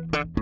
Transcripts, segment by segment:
Música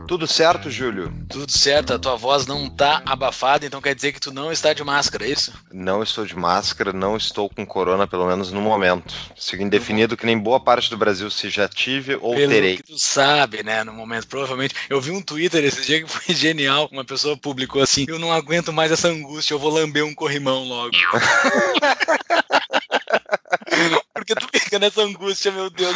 Tudo certo, Júlio? Tudo certo, a tua voz não tá abafada, então quer dizer que tu não está de máscara, é isso? Não estou de máscara, não estou com corona, pelo menos no momento. Sigo indefinido que nem boa parte do Brasil se já tive ou Pelo terei. que tu sabe, né, no momento, provavelmente. Eu vi um Twitter esse dia que foi genial, uma pessoa publicou assim, eu não aguento mais essa angústia, eu vou lamber um corrimão logo. Porque tu fica nessa angústia, meu Deus,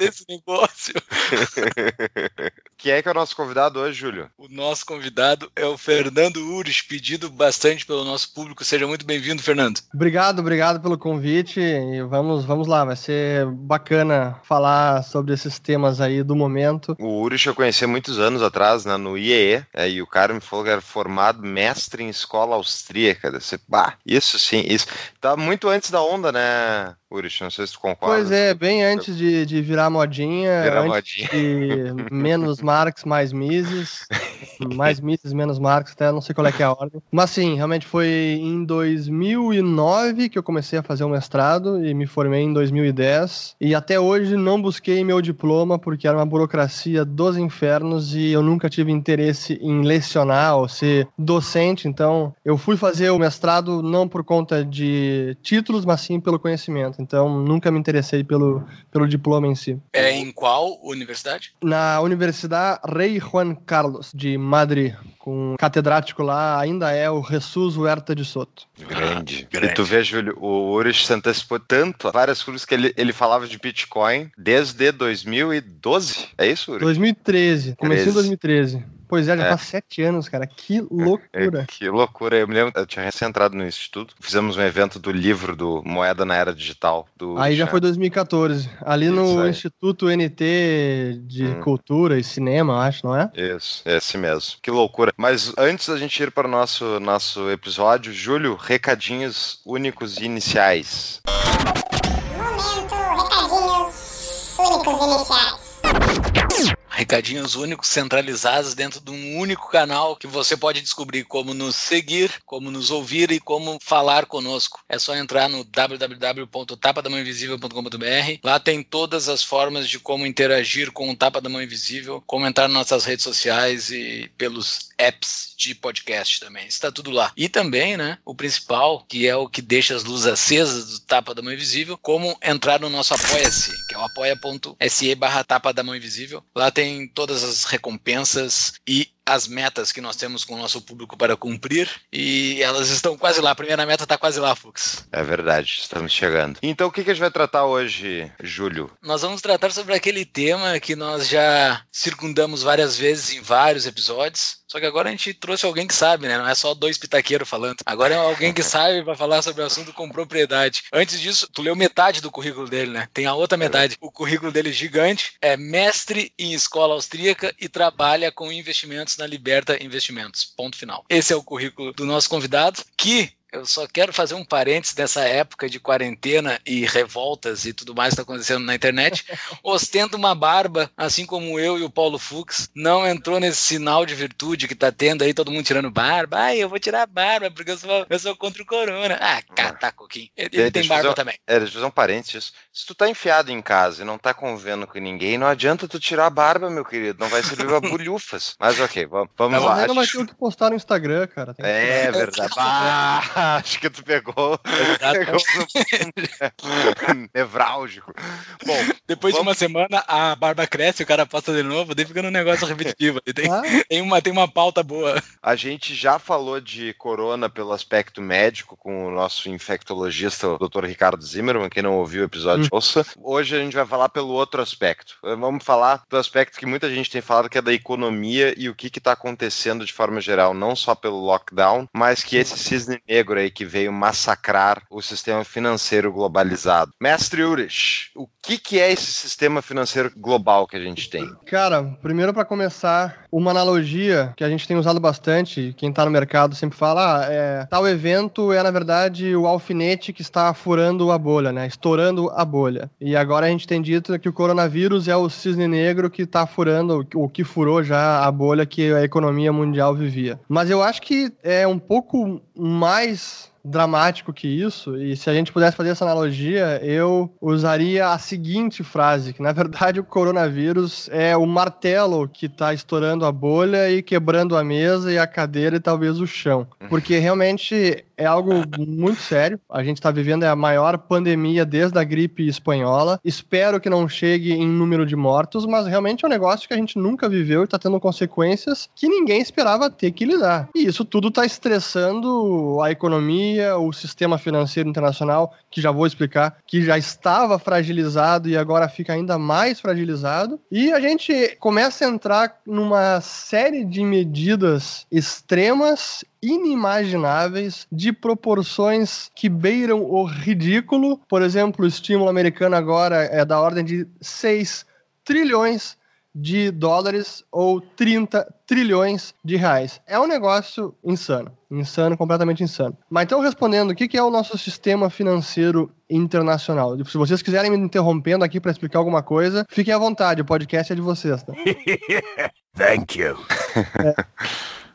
desse negócio. Quem é que é o nosso convidado hoje, Júlio? O nosso convidado é o Fernando Ures, pedido bastante pelo nosso público. Seja muito bem-vindo, Fernando. Obrigado, obrigado pelo convite. E vamos, vamos lá, vai ser bacana falar sobre esses temas aí do momento. O Urich eu conheci muitos anos atrás, né, no IEE, é, e o cara me falou que era formado mestre em escola austríaca. Desse, bah, isso sim, isso. Tá muito antes da onda, né, Urich? Não sei se tu concorda. Pois é, bem antes de, de virar modinha, Virar antes modinha. de menos Marx, mais Mises, mais Mises, menos Marx, até não sei qual é que é a ordem. Mas sim, realmente foi em 2009 que eu comecei a fazer o mestrado e me formei em 2010. E até hoje não busquei meu diploma porque era uma burocracia dos infernos e eu nunca tive interesse em lecionar ou ser docente. Então eu fui fazer o mestrado não por conta de títulos, mas sim pelo conhecimento. Então nunca me interessei pelo, pelo diploma em si. É em qual universidade? Na Universidade Rei Juan Carlos de Madrid, com um catedrático lá ainda é o Jesus Huerta de Soto. Grande. Ah, grande. E tu vê, Júlio, o Urich se antecipou tanto a várias coisas que ele, ele falava de Bitcoin desde 2012. É isso, Urich? 2013, comecei em 13. 2013. Pois é, já É. faz sete anos, cara. Que loucura. É, que loucura. Eu me lembro, eu tinha recém entrado no instituto, fizemos um evento do livro do Moeda na Era Digital. Do Aí já foi 2014. Ali Isso no aí. Instituto NT de Hum. Cultura e Cinema, eu acho, não é? Isso, é assim mesmo. Que loucura. Mas antes da gente ir para o nosso, nosso episódio, Júlio, recadinhos únicos e iniciais. Momento, recadinhos únicos iniciais. Recadinhos únicos centralizados dentro de um único canal que você pode descobrir como nos seguir, como nos ouvir e como falar conosco. É só entrar no www.tapadamãoinvisível.com.br. Lá tem todas as formas de como interagir com o Tapa da Mão Invisível, comentar nas nossas redes sociais e pelos apps de podcast também. Está tudo lá. E também, né, o principal, que é o que deixa as luzes acesas do Tapa da Mão Invisível, como entrar no nosso Apoia-se, que é o apoia.se barra Tapa da Mão Invisível. Lá tem todas as recompensas e as metas que nós temos com o nosso público para cumprir e elas estão quase lá. A primeira meta está quase lá, Fux. É verdade, estamos chegando. Então, o que, que a gente vai tratar hoje, Júlio? Nós vamos tratar sobre aquele tema que nós já circundamos várias vezes em vários episódios. Só que agora a gente trouxe alguém que sabe, né? Não é só dois pitaqueiros falando. Agora é alguém que sabe para falar sobre o assunto com propriedade. Antes disso, tu leu metade do currículo dele, né? Tem a outra metade. O currículo dele é gigante. É mestre em escola austríaca e trabalha com investimentos na Liberta Investimentos. Ponto final. Esse é o currículo do nosso convidado, que eu só quero fazer um parênteses dessa época de quarentena e revoltas e tudo mais que está acontecendo na internet. Ostenta uma barba, assim como eu e o Paulo Fux. Não entrou nesse sinal de virtude que tá tendo aí, todo mundo tirando barba. Ai, eu vou tirar a barba porque eu sou, eu sou contra o corona. Ah, cata coquinho. Ele, ele tem barba fazer também. É, deixa eu fazer um parênteses. Se tu tá enfiado em casa e não tá convivendo com ninguém, não adianta tu tirar a barba, meu querido. Não vai servir pra bulhufas. Mas ok, vamos, vamos Tá lá. Mas não vai Acho- ter o que postar no Instagram, cara. Tem que- É verdade. Ah, acho que tu pegou. pegou no nevrálgico. Bom, Depois de Vamos- uma semana, a barba cresce, o cara posta de novo, daí fica um negócio repetitivo. Tem, Ah, tem, uma, tem uma pauta boa. a gente já falou de corona pelo aspecto médico com o nosso infectologista, o Dr. Ricardo Zimmermann. Quem não ouviu o episódio Ouça, hoje a gente vai falar pelo outro aspecto. Vamos falar do aspecto que muita gente tem falado, que é da economia e o que está acontecendo de forma geral, não só pelo lockdown, mas que esse cisne negro aí que veio massacrar o sistema financeiro globalizado. Mestre Urish, o que, que é esse sistema financeiro global que a gente tem? Cara, primeiro para começar, uma analogia que a gente tem usado bastante, quem está no mercado sempre fala, ah, é, tal evento é na verdade o alfinete que está furando a bolha, né? Estourando a bolha. E agora a gente tem dito que o coronavírus é o cisne negro que está furando, o que furou já a bolha que a economia mundial vivia. Mas eu acho que é um pouco mais dramático que isso, e se a gente pudesse fazer essa analogia, eu usaria a seguinte frase, que na verdade o coronavírus é o martelo que está estourando a bolha e quebrando a mesa e a cadeira e talvez o chão. Uhum. Porque realmente é algo muito sério. A gente está vivendo a maior pandemia desde a gripe espanhola. Espero que não chegue em número de mortos, mas realmente é um negócio que a gente nunca viveu e está tendo consequências que ninguém esperava ter que lidar. E isso tudo está estressando a economia, o sistema financeiro internacional, que já vou explicar, que já estava fragilizado e agora fica ainda mais fragilizado. E a gente começa a entrar numa série de medidas extremas inimagináveis de proporções que beiram o ridículo. Por exemplo, o estímulo americano agora é da ordem de 6 trilhões de dólares ou 30 trilhões de reais. É um negócio insano. Insano, completamente insano. Mas então, respondendo, o que é o nosso sistema financeiro internacional? Se vocês quiserem me interrompendo aqui para explicar alguma coisa, fiquem à vontade, o podcast é de vocês. Tá? Thank you. É.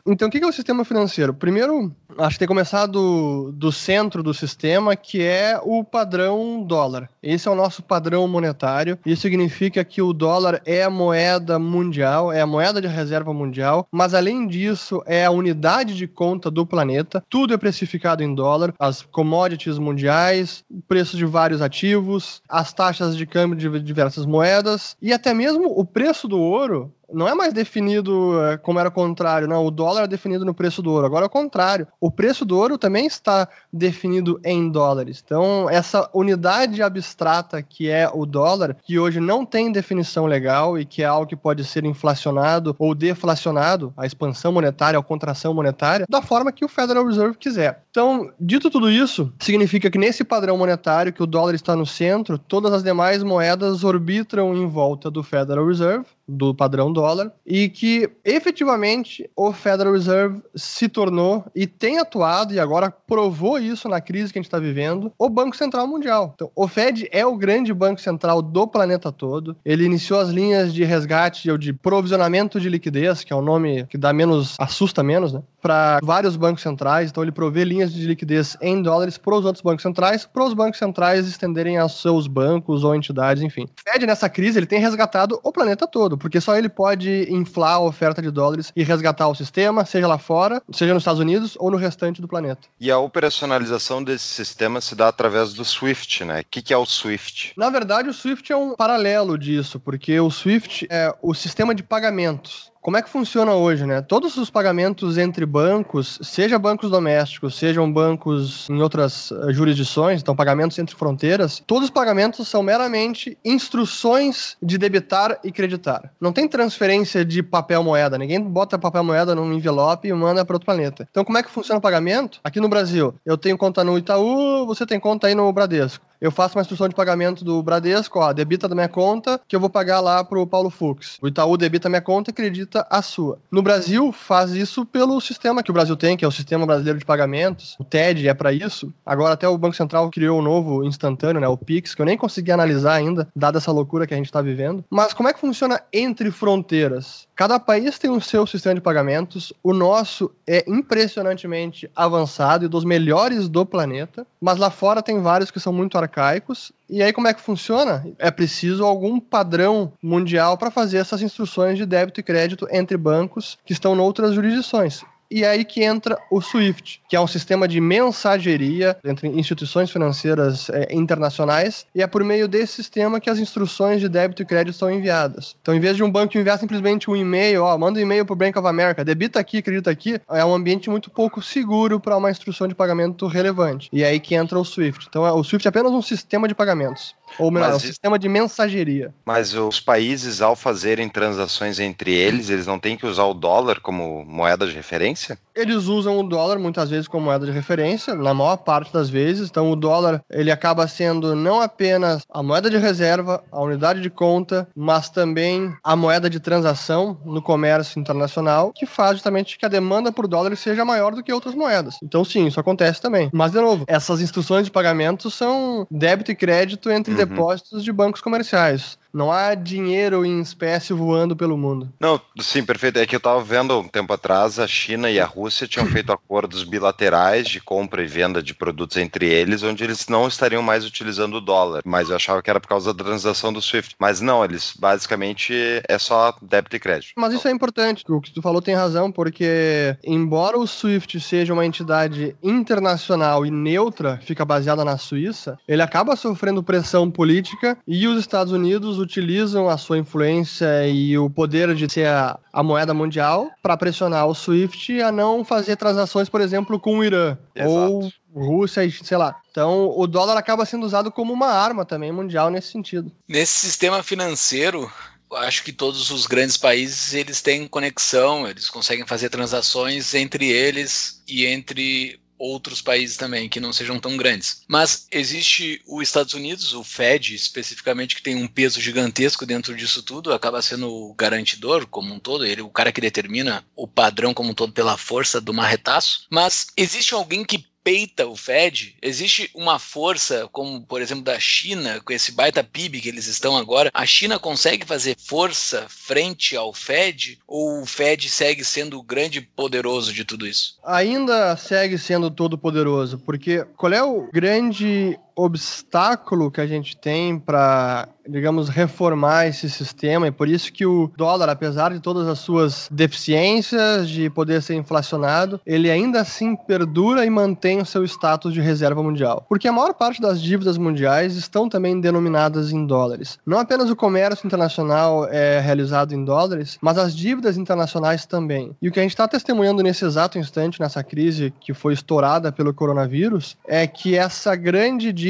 Então, o que é o sistema financeiro? Primeiro, acho que tem começado do, do centro do sistema, que é o padrão dólar. Esse é o nosso padrão monetário. Isso significa que o dólar é a moeda mundial, é a moeda de reserva mundial, mas além disso, é a unidade de conta do planeta. Tudo é precificado em dólar, as commodities mundiais, preços de vários ativos, as taxas de câmbio de diversas moedas e até mesmo o preço do ouro não é mais definido é, como era o contrário, não. O dólar é definido no preço do ouro. Agora é o contrário. O preço do ouro também está definido em dólares. Então, essa unidade abstrata que é o dólar, que hoje não tem definição legal e que é algo que pode ser inflacionado ou deflacionado, a expansão monetária ou contração monetária, da forma que o Federal Reserve quiser. Então, dito tudo isso, significa que nesse padrão monetário, que o dólar está no centro, todas as demais moedas orbitram em volta do Federal Reserve, do padrão dólar, e que efetivamente o Federal Reserve se tornou e tem atuado, e agora provou isso na crise que a gente está vivendo, o Banco Central Mundial. Então, o Fed é o grande banco central do planeta todo. Ele iniciou as linhas de resgate ou de provisionamento de liquidez, que é o nome que dá menos, assusta menos, né? Para vários bancos centrais. Então, ele provê linhas de liquidez em dólares para os outros bancos centrais, para os bancos centrais estenderem aos seus bancos ou entidades, enfim. O Fed, nessa crise, ele tem resgatado o planeta todo, porque só ele pode inflar a oferta de dólares e resgatar o sistema, seja lá fora, seja nos Estados Unidos ou no restante do planeta. E a operacionalização desse sistema se dá através do SWIFT, né? O que, que é o SWIFT? Na verdade, o SWIFT é um paralelo disso, porque o SWIFT é o sistema de pagamentos como é que funciona hoje, né? Todos os pagamentos entre bancos, seja bancos domésticos, sejam bancos em outras uh, jurisdições, então pagamentos entre fronteiras, todos os pagamentos são meramente instruções de debitar e creditar. Não tem transferência de papel moeda, ninguém bota papel moeda num envelope e manda para outro planeta. Então como é que funciona o pagamento? Aqui no Brasil, eu tenho conta no Itaú, você tem conta aí no Bradesco eu faço uma instrução de pagamento do Bradesco, ó, debita da minha conta, que eu vou pagar lá pro Paulo Fux. O Itaú debita minha conta e acredita a sua. No Brasil, faz isso pelo sistema que o Brasil tem, que é o Sistema Brasileiro de Pagamentos. O TED é para isso. Agora até o Banco Central criou um novo instantâneo, né, o Pix, que eu nem consegui analisar ainda, dada essa loucura que a gente está vivendo. Mas como é que funciona entre fronteiras? Cada país tem o seu sistema de pagamentos. O nosso é impressionantemente avançado e dos melhores do planeta. Mas lá fora tem vários que são muito arcaicos. E aí, como é que funciona? É preciso algum padrão mundial para fazer essas instruções de débito e crédito entre bancos que estão em outras jurisdições. E é aí que entra o SWIFT, que é um sistema de mensageria entre instituições financeiras é, internacionais, e é por meio desse sistema que as instruções de débito e crédito são enviadas. Então, em vez de um banco enviar simplesmente um e-mail, ó, manda um e-mail para o Bank of America, debita aqui, acredita aqui, é um ambiente muito pouco seguro para uma instrução de pagamento relevante. E é aí que entra o SWIFT. Então, o SWIFT é apenas um sistema de pagamentos. Ou melhor, Mas, um sistema de mensageria. Mas os países, ao fazerem transações entre eles, eles não têm que usar o dólar como moeda de referência? Eles usam o dólar muitas vezes como moeda de referência, na maior parte das vezes. Então o dólar ele acaba sendo não apenas a moeda de reserva, a unidade de conta, mas também a moeda de transação no comércio internacional, que faz justamente que a demanda por dólar seja maior do que outras moedas. Então sim, isso acontece também. Mas de novo, essas instruções de pagamento são débito e crédito entre. Depósitos de bancos comerciais. Não há dinheiro em espécie voando pelo mundo. Não, sim, perfeito. É que eu estava vendo um tempo atrás, a China e a Rússia tinham feito acordos bilaterais de compra e venda de produtos entre eles, onde eles não estariam mais utilizando o dólar. Mas eu achava que era por causa da transação do SWIFT. Mas não, eles basicamente é só débito e crédito. Mas isso é importante. O que tu falou tem razão, porque embora o SWIFT seja uma entidade internacional e neutra, fica baseada na Suíça, ele acaba sofrendo pressão política e os Estados Unidos utilizam a sua influência e o poder de ser a, a moeda mundial para pressionar o SWIFT a não fazer transações, por exemplo, com o Irã Exato. ou Rússia, sei lá. Então, o dólar acaba sendo usado como uma arma também mundial nesse sentido. Nesse sistema financeiro, acho que todos os grandes países eles têm conexão, eles conseguem fazer transações entre eles e entre outros países também que não sejam tão grandes. Mas existe os Estados Unidos, o Fed especificamente, que tem um peso gigantesco dentro disso tudo, acaba sendo o garantidor como um todo, ele o cara que determina o padrão como um todo pela força do marretaço. Mas existe alguém que peita o Fed, existe uma força, como por exemplo da China, com esse baita PIB que eles estão agora, a China consegue fazer força frente ao Fed ou o Fed segue sendo o grande poderoso de tudo isso? Ainda segue sendo todo poderoso, porque qual é o grande obstáculo que a gente tem para, digamos, reformar esse sistema e por isso que o dólar, apesar de todas as suas deficiências de poder ser inflacionado, ele ainda assim perdura e mantém o seu status de reserva mundial. Porque a maior parte das dívidas mundiais estão também denominadas em dólares. Não apenas o comércio internacional é realizado em dólares, mas as dívidas internacionais também. E o que a gente está testemunhando nesse exato instante, nessa crise que foi estourada pelo coronavírus, é que essa grande dívida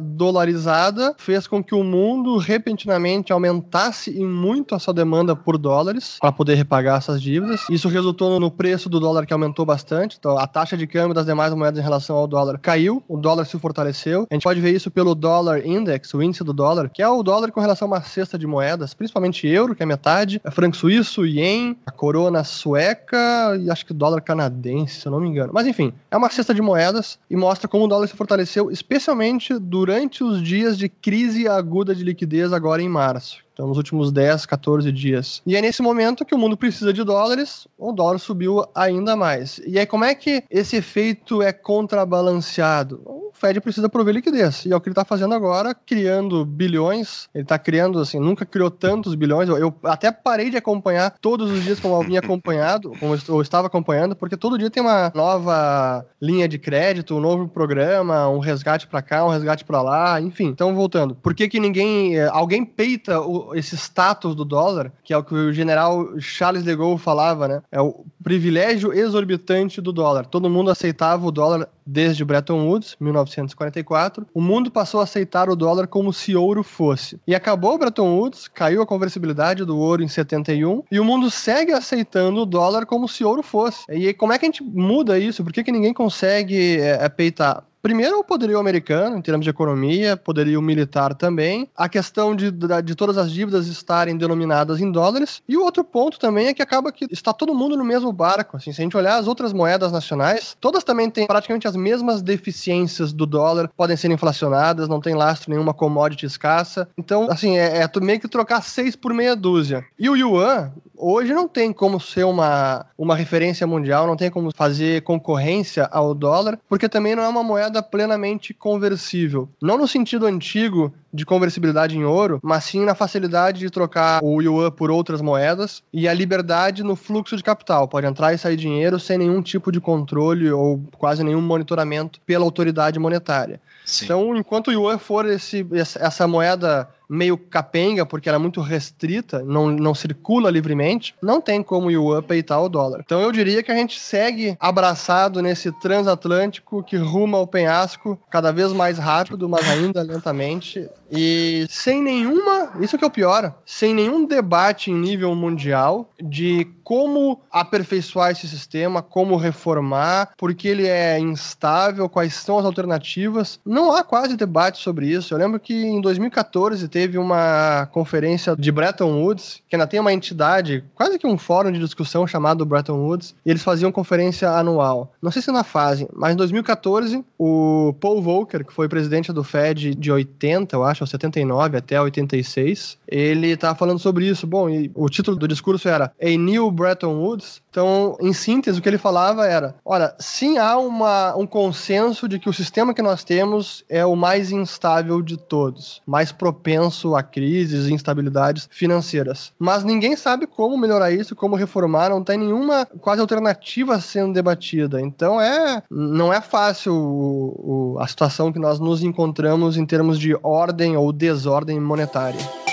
dolarizada fez com que o mundo repentinamente aumentasse em muito a sua demanda por dólares para poder repagar essas dívidas. Isso resultou no preço do dólar que aumentou bastante. Então, a taxa de câmbio das demais moedas em relação ao dólar caiu, o dólar se fortaleceu. A gente pode ver isso pelo dólar index, o índice do dólar, que é o dólar com relação a uma cesta de moedas, principalmente euro, que é metade, é franco suíço, ien, a corona sueca e acho que dólar canadense, se eu não me engano. Mas enfim, é uma cesta de moedas e mostra como o dólar se fortaleceu, especialmente principalmente durante os dias de crise aguda de liquidez agora em março. Então, nos últimos 10, 14 dias. E é nesse momento que o mundo precisa de dólares, o dólar subiu ainda mais. E aí, como é que esse efeito é contrabalanceado? O Fed precisa prover liquidez. E é o que ele está fazendo agora, criando bilhões. Ele está criando, assim, nunca criou tantos bilhões. Eu, até parei de acompanhar todos os dias como eu acompanhado, como eu estava acompanhando, porque todo dia tem uma nova linha de crédito, um novo programa, um resgate para cá, um resgate para lá, enfim. Então, voltando. Por que que ninguém... Eh, alguém peita o, esse status do dólar, que é o que o general Charles de Gaulle falava, né? É o privilégio exorbitante do dólar. Todo mundo aceitava o dólar desde Bretton Woods, 1944. O mundo passou a aceitar o dólar como se ouro fosse. E acabou Bretton Woods, caiu a conversibilidade do ouro em 71, e o mundo segue aceitando o dólar como se ouro fosse. E como é que a gente muda isso? Por que, que ninguém consegue é, é peitar? Primeiro, o poderio americano, em termos de economia, poderio militar também. A questão de, de, todas as dívidas estarem denominadas em dólares. E o outro ponto também é que acaba que está todo mundo no mesmo barco. Assim, se a gente olhar as outras moedas nacionais, todas também têm praticamente as mesmas deficiências do dólar, podem ser inflacionadas, não tem lastro nenhuma commodity escassa. Então, assim, é, é meio que trocar seis por meia dúzia. E o yuan, Hoje não tem como ser uma, uma referência mundial, não tem como fazer concorrência ao dólar, porque também não é uma moeda plenamente conversível. Não no sentido antigo de conversibilidade em ouro, mas sim na facilidade de trocar o yuan por outras moedas e a liberdade no fluxo de capital. Pode entrar e sair dinheiro sem nenhum tipo de controle ou quase nenhum monitoramento pela autoridade monetária. Sim. Então, enquanto o yuan for esse, essa moeda meio capenga, porque ela é muito restrita, não, não circula livremente, não tem como o yuan peitar o dólar. Então eu diria que a gente segue abraçado nesse transatlântico que ruma ao penhasco cada vez mais rápido, mas ainda lentamente, e sem nenhuma, isso que é o pior, sem nenhum debate em nível mundial de como aperfeiçoar esse sistema, como reformar, porque ele é instável, quais são as alternativas. Não há quase debate sobre isso. Eu lembro que em 2014 teve uma conferência de Bretton Woods, que ainda tem uma entidade, quase que um fórum de discussão chamado Bretton Woods, e eles faziam conferência anual. Não sei se na fase, mas em 2014, o Paul Volcker, que foi presidente do Fed de 80, eu acho, 79 até 86, ele tá falando sobre isso. Bom, e o título do discurso era A New Bretton Woods. Então, em síntese, o que ele falava era: olha, sim há uma, um consenso de que o sistema que nós temos é o mais instável de todos, mais propenso a crises e instabilidades financeiras. Mas ninguém sabe como melhorar isso, como reformar, não tem nenhuma quase alternativa sendo debatida. Então, é não é fácil o, o, a situação que nós nos encontramos em termos de ordem ou desordem monetária.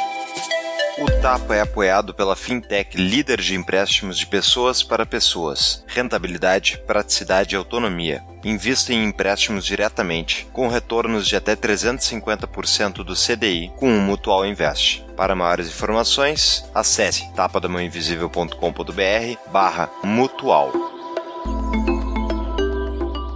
O Tapa é apoiado pela fintech líder de empréstimos de pessoas para pessoas. Rentabilidade, praticidade e autonomia. Invista em empréstimos diretamente, com retornos de até 350% do CDI com o Mutual Invest. Para maiores informações, acesse tapadamãoinvisível.com.br barra mutual.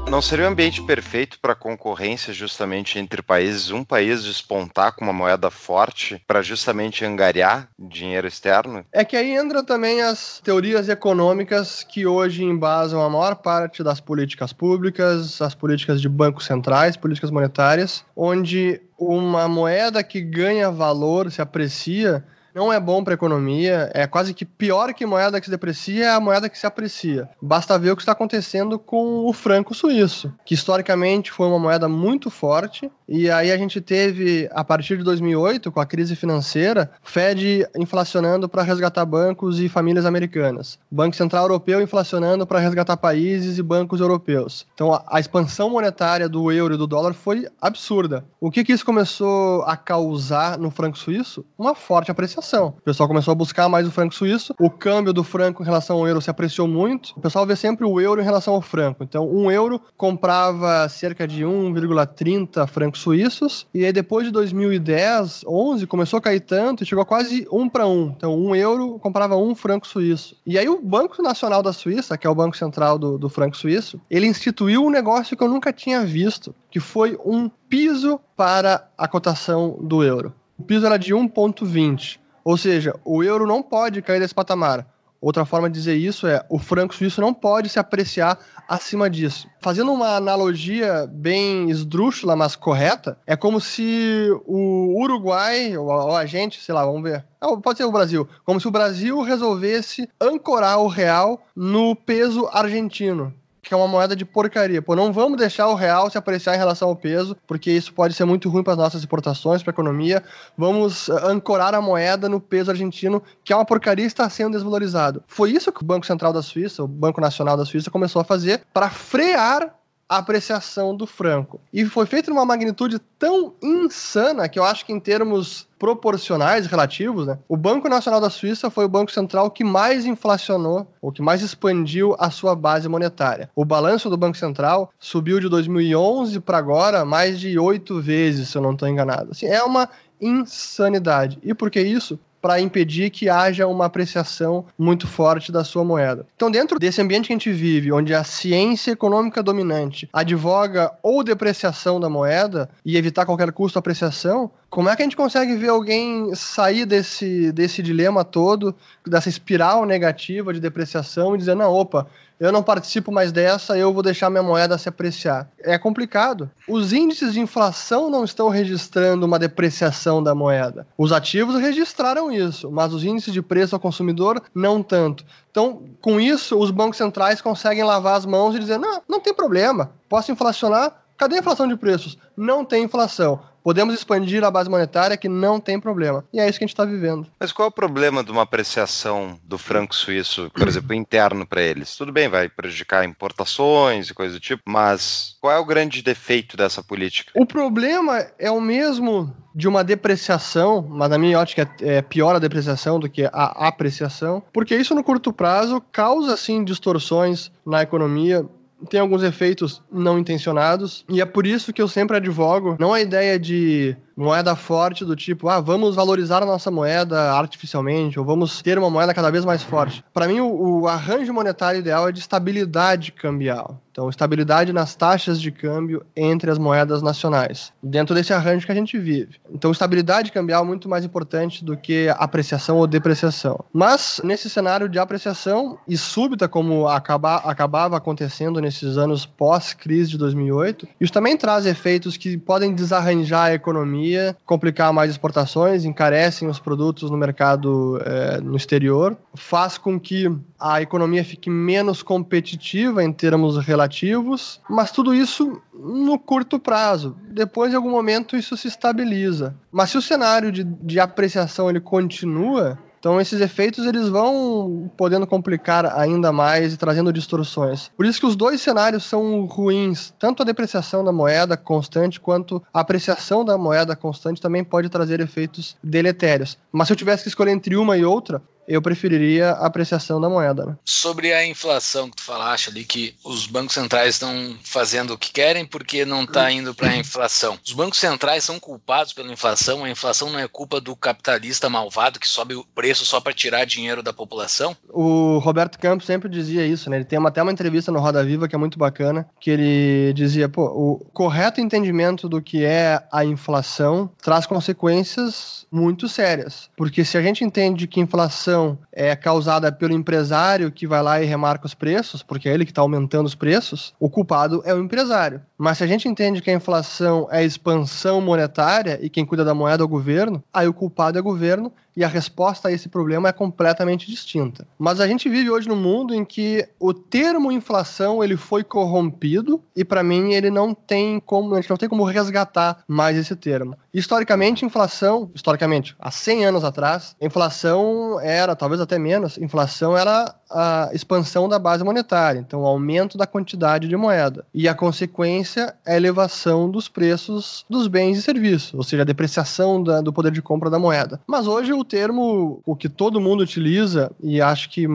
Não seria um ambiente perfeito para concorrência justamente entre países, um país despontar com uma moeda forte para justamente angariar dinheiro externo? É que aí entra também as teorias econômicas que hoje embasam a maior parte das políticas públicas, as políticas de bancos centrais, políticas monetárias, onde uma moeda que ganha valor, se aprecia, não é bom para a economia, é quase que pior que moeda que se deprecia é a moeda que se aprecia. Basta ver o que está acontecendo com o franco suíço, que historicamente foi uma moeda muito forte, e aí a gente teve, a partir de 2008, com a crise financeira, Fed inflacionando para resgatar bancos e famílias americanas, Banco Central Europeu inflacionando para resgatar países e bancos europeus. Então a, expansão monetária do euro e do dólar foi absurda. O que, que isso começou a causar no franco suíço? Uma forte apreciação O pessoal começou a buscar mais o franco suíço, o câmbio do franco em relação ao euro se apreciou muito. O pessoal vê sempre o euro em relação ao franco. Então, um euro comprava cerca de 1,30 francos suíços, e aí depois de 2010, 11, começou a cair tanto e chegou quase um para um. Então, um euro comprava um franco suíço. E aí o Banco Nacional da Suíça, que é o banco central do, do franco suíço, ele instituiu um negócio que eu nunca tinha visto, que foi um piso para a cotação do euro. O piso era de 1,20. Ou seja, o euro não pode cair desse patamar. Outra forma de dizer isso é o franco suíço não pode se apreciar acima disso. Fazendo uma analogia bem esdrúxula, mas correta, é como se o Uruguai, ou a gente, sei lá, vamos ver. pode ser o Brasil. Como se o Brasil resolvesse ancorar o real no peso argentino que é uma moeda de porcaria. Pô, não vamos deixar o real se apreciar em relação ao peso, porque isso pode ser muito ruim para as nossas exportações, para a economia. Vamos eh, ancorar a moeda no peso argentino, que é uma porcaria e está sendo desvalorizado. Foi isso que o Banco Central da Suíça, o Banco Nacional da Suíça, começou a fazer para frear a apreciação do franco. E foi feito numa magnitude tão insana que eu acho que em termos proporcionais relativos, né, o Banco Nacional da Suíça foi o banco central que mais inflacionou, ou que mais expandiu a sua base monetária. O balanço do Banco Central subiu de 2011 para agora mais de oito vezes, se eu não estou enganado. Assim, é uma insanidade. E por que isso? Para impedir que haja uma apreciação muito forte da sua moeda. Então, dentro desse ambiente que a gente vive, onde a ciência econômica dominante advoga ou depreciação da moeda e evitar qualquer custo apreciação, Como é que a gente consegue ver alguém sair desse, desse dilema todo, dessa espiral negativa de depreciação e dizer, não, opa, eu não participo mais dessa, eu vou deixar minha moeda se apreciar. É complicado. Os índices de inflação não estão registrando uma depreciação da moeda. Os ativos registraram isso, mas os índices de preço ao consumidor não tanto. Então, com isso, os bancos centrais conseguem lavar as mãos e dizer: não, não tem problema, posso inflacionar. Cadê a inflação de preços? Não tem inflação. Podemos expandir a base monetária que não tem problema. E é isso que a gente está vivendo. Mas qual é o problema de uma apreciação do franco suíço, por exemplo, interno para eles? Tudo bem, vai prejudicar importações e coisa do tipo, mas qual é o grande defeito dessa política? O problema é o mesmo de uma depreciação, mas na minha ótica é pior a depreciação do que a apreciação, porque isso no curto prazo causa sim distorções na economia, tem alguns efeitos não intencionados, e é por isso que eu sempre advogo não a ideia de moeda forte do tipo, ah, vamos valorizar a nossa moeda artificialmente, ou vamos ter uma moeda cada vez mais forte. Para mim, o, o, arranjo monetário ideal é de estabilidade cambial. Então, estabilidade nas taxas de câmbio entre as moedas nacionais, dentro desse arranjo que a gente vive. Então, estabilidade cambial é muito mais importante do que apreciação ou depreciação. Mas, nesse cenário de apreciação e súbita, como acaba, acabava acontecendo nesses anos pós-crise de 2008, isso também traz efeitos que podem desarranjar a economia economia, complicar mais exportações, encarecem os produtos no mercado é, no exterior, faz com que a economia fique menos competitiva em termos relativos, mas tudo isso no curto prazo. Depois, em algum momento, isso se estabiliza. Mas se o cenário de, de apreciação ele continua, então esses efeitos eles vão podendo complicar ainda mais e trazendo distorções. Por isso que os dois cenários são ruins, tanto a depreciação da moeda constante quanto a apreciação da moeda constante também pode trazer efeitos deletérios. Mas se eu tivesse que escolher entre uma e outra, eu preferiria a apreciação da moeda. Né? Sobre a inflação que tu falaste ali, que os bancos centrais estão fazendo o que querem porque não está indo para a inflação. Os bancos centrais são culpados pela inflação, a inflação não é culpa do capitalista malvado que sobe o preço só para tirar dinheiro da população? O Roberto Campos sempre dizia isso, né? Ele tem até uma entrevista no Roda Viva que é muito bacana, que ele dizia, pô, o correto entendimento do que é a inflação traz consequências muito sérias. Porque se a gente entende que inflação é causada pelo empresário que vai lá e remarca os preços, porque é ele que está aumentando os preços, o culpado é o empresário. Mas se a gente entende que a inflação é expansão monetária e quem cuida da moeda é o governo, aí o culpado é o governo e a resposta a esse problema é completamente distinta. Mas a gente vive hoje num mundo em que o termo inflação ele foi corrompido e para mim ele não tem como, a gente não tem como resgatar mais esse termo. Historicamente, inflação, historicamente, há 100 anos atrás, inflação era, talvez até menos, inflação era a expansão da base monetária, então o aumento da quantidade de moeda. E a consequência é a elevação dos preços dos bens e serviços, ou seja, a depreciação da, do poder de compra da moeda. Mas hoje o termo, o que todo mundo utiliza, e acho que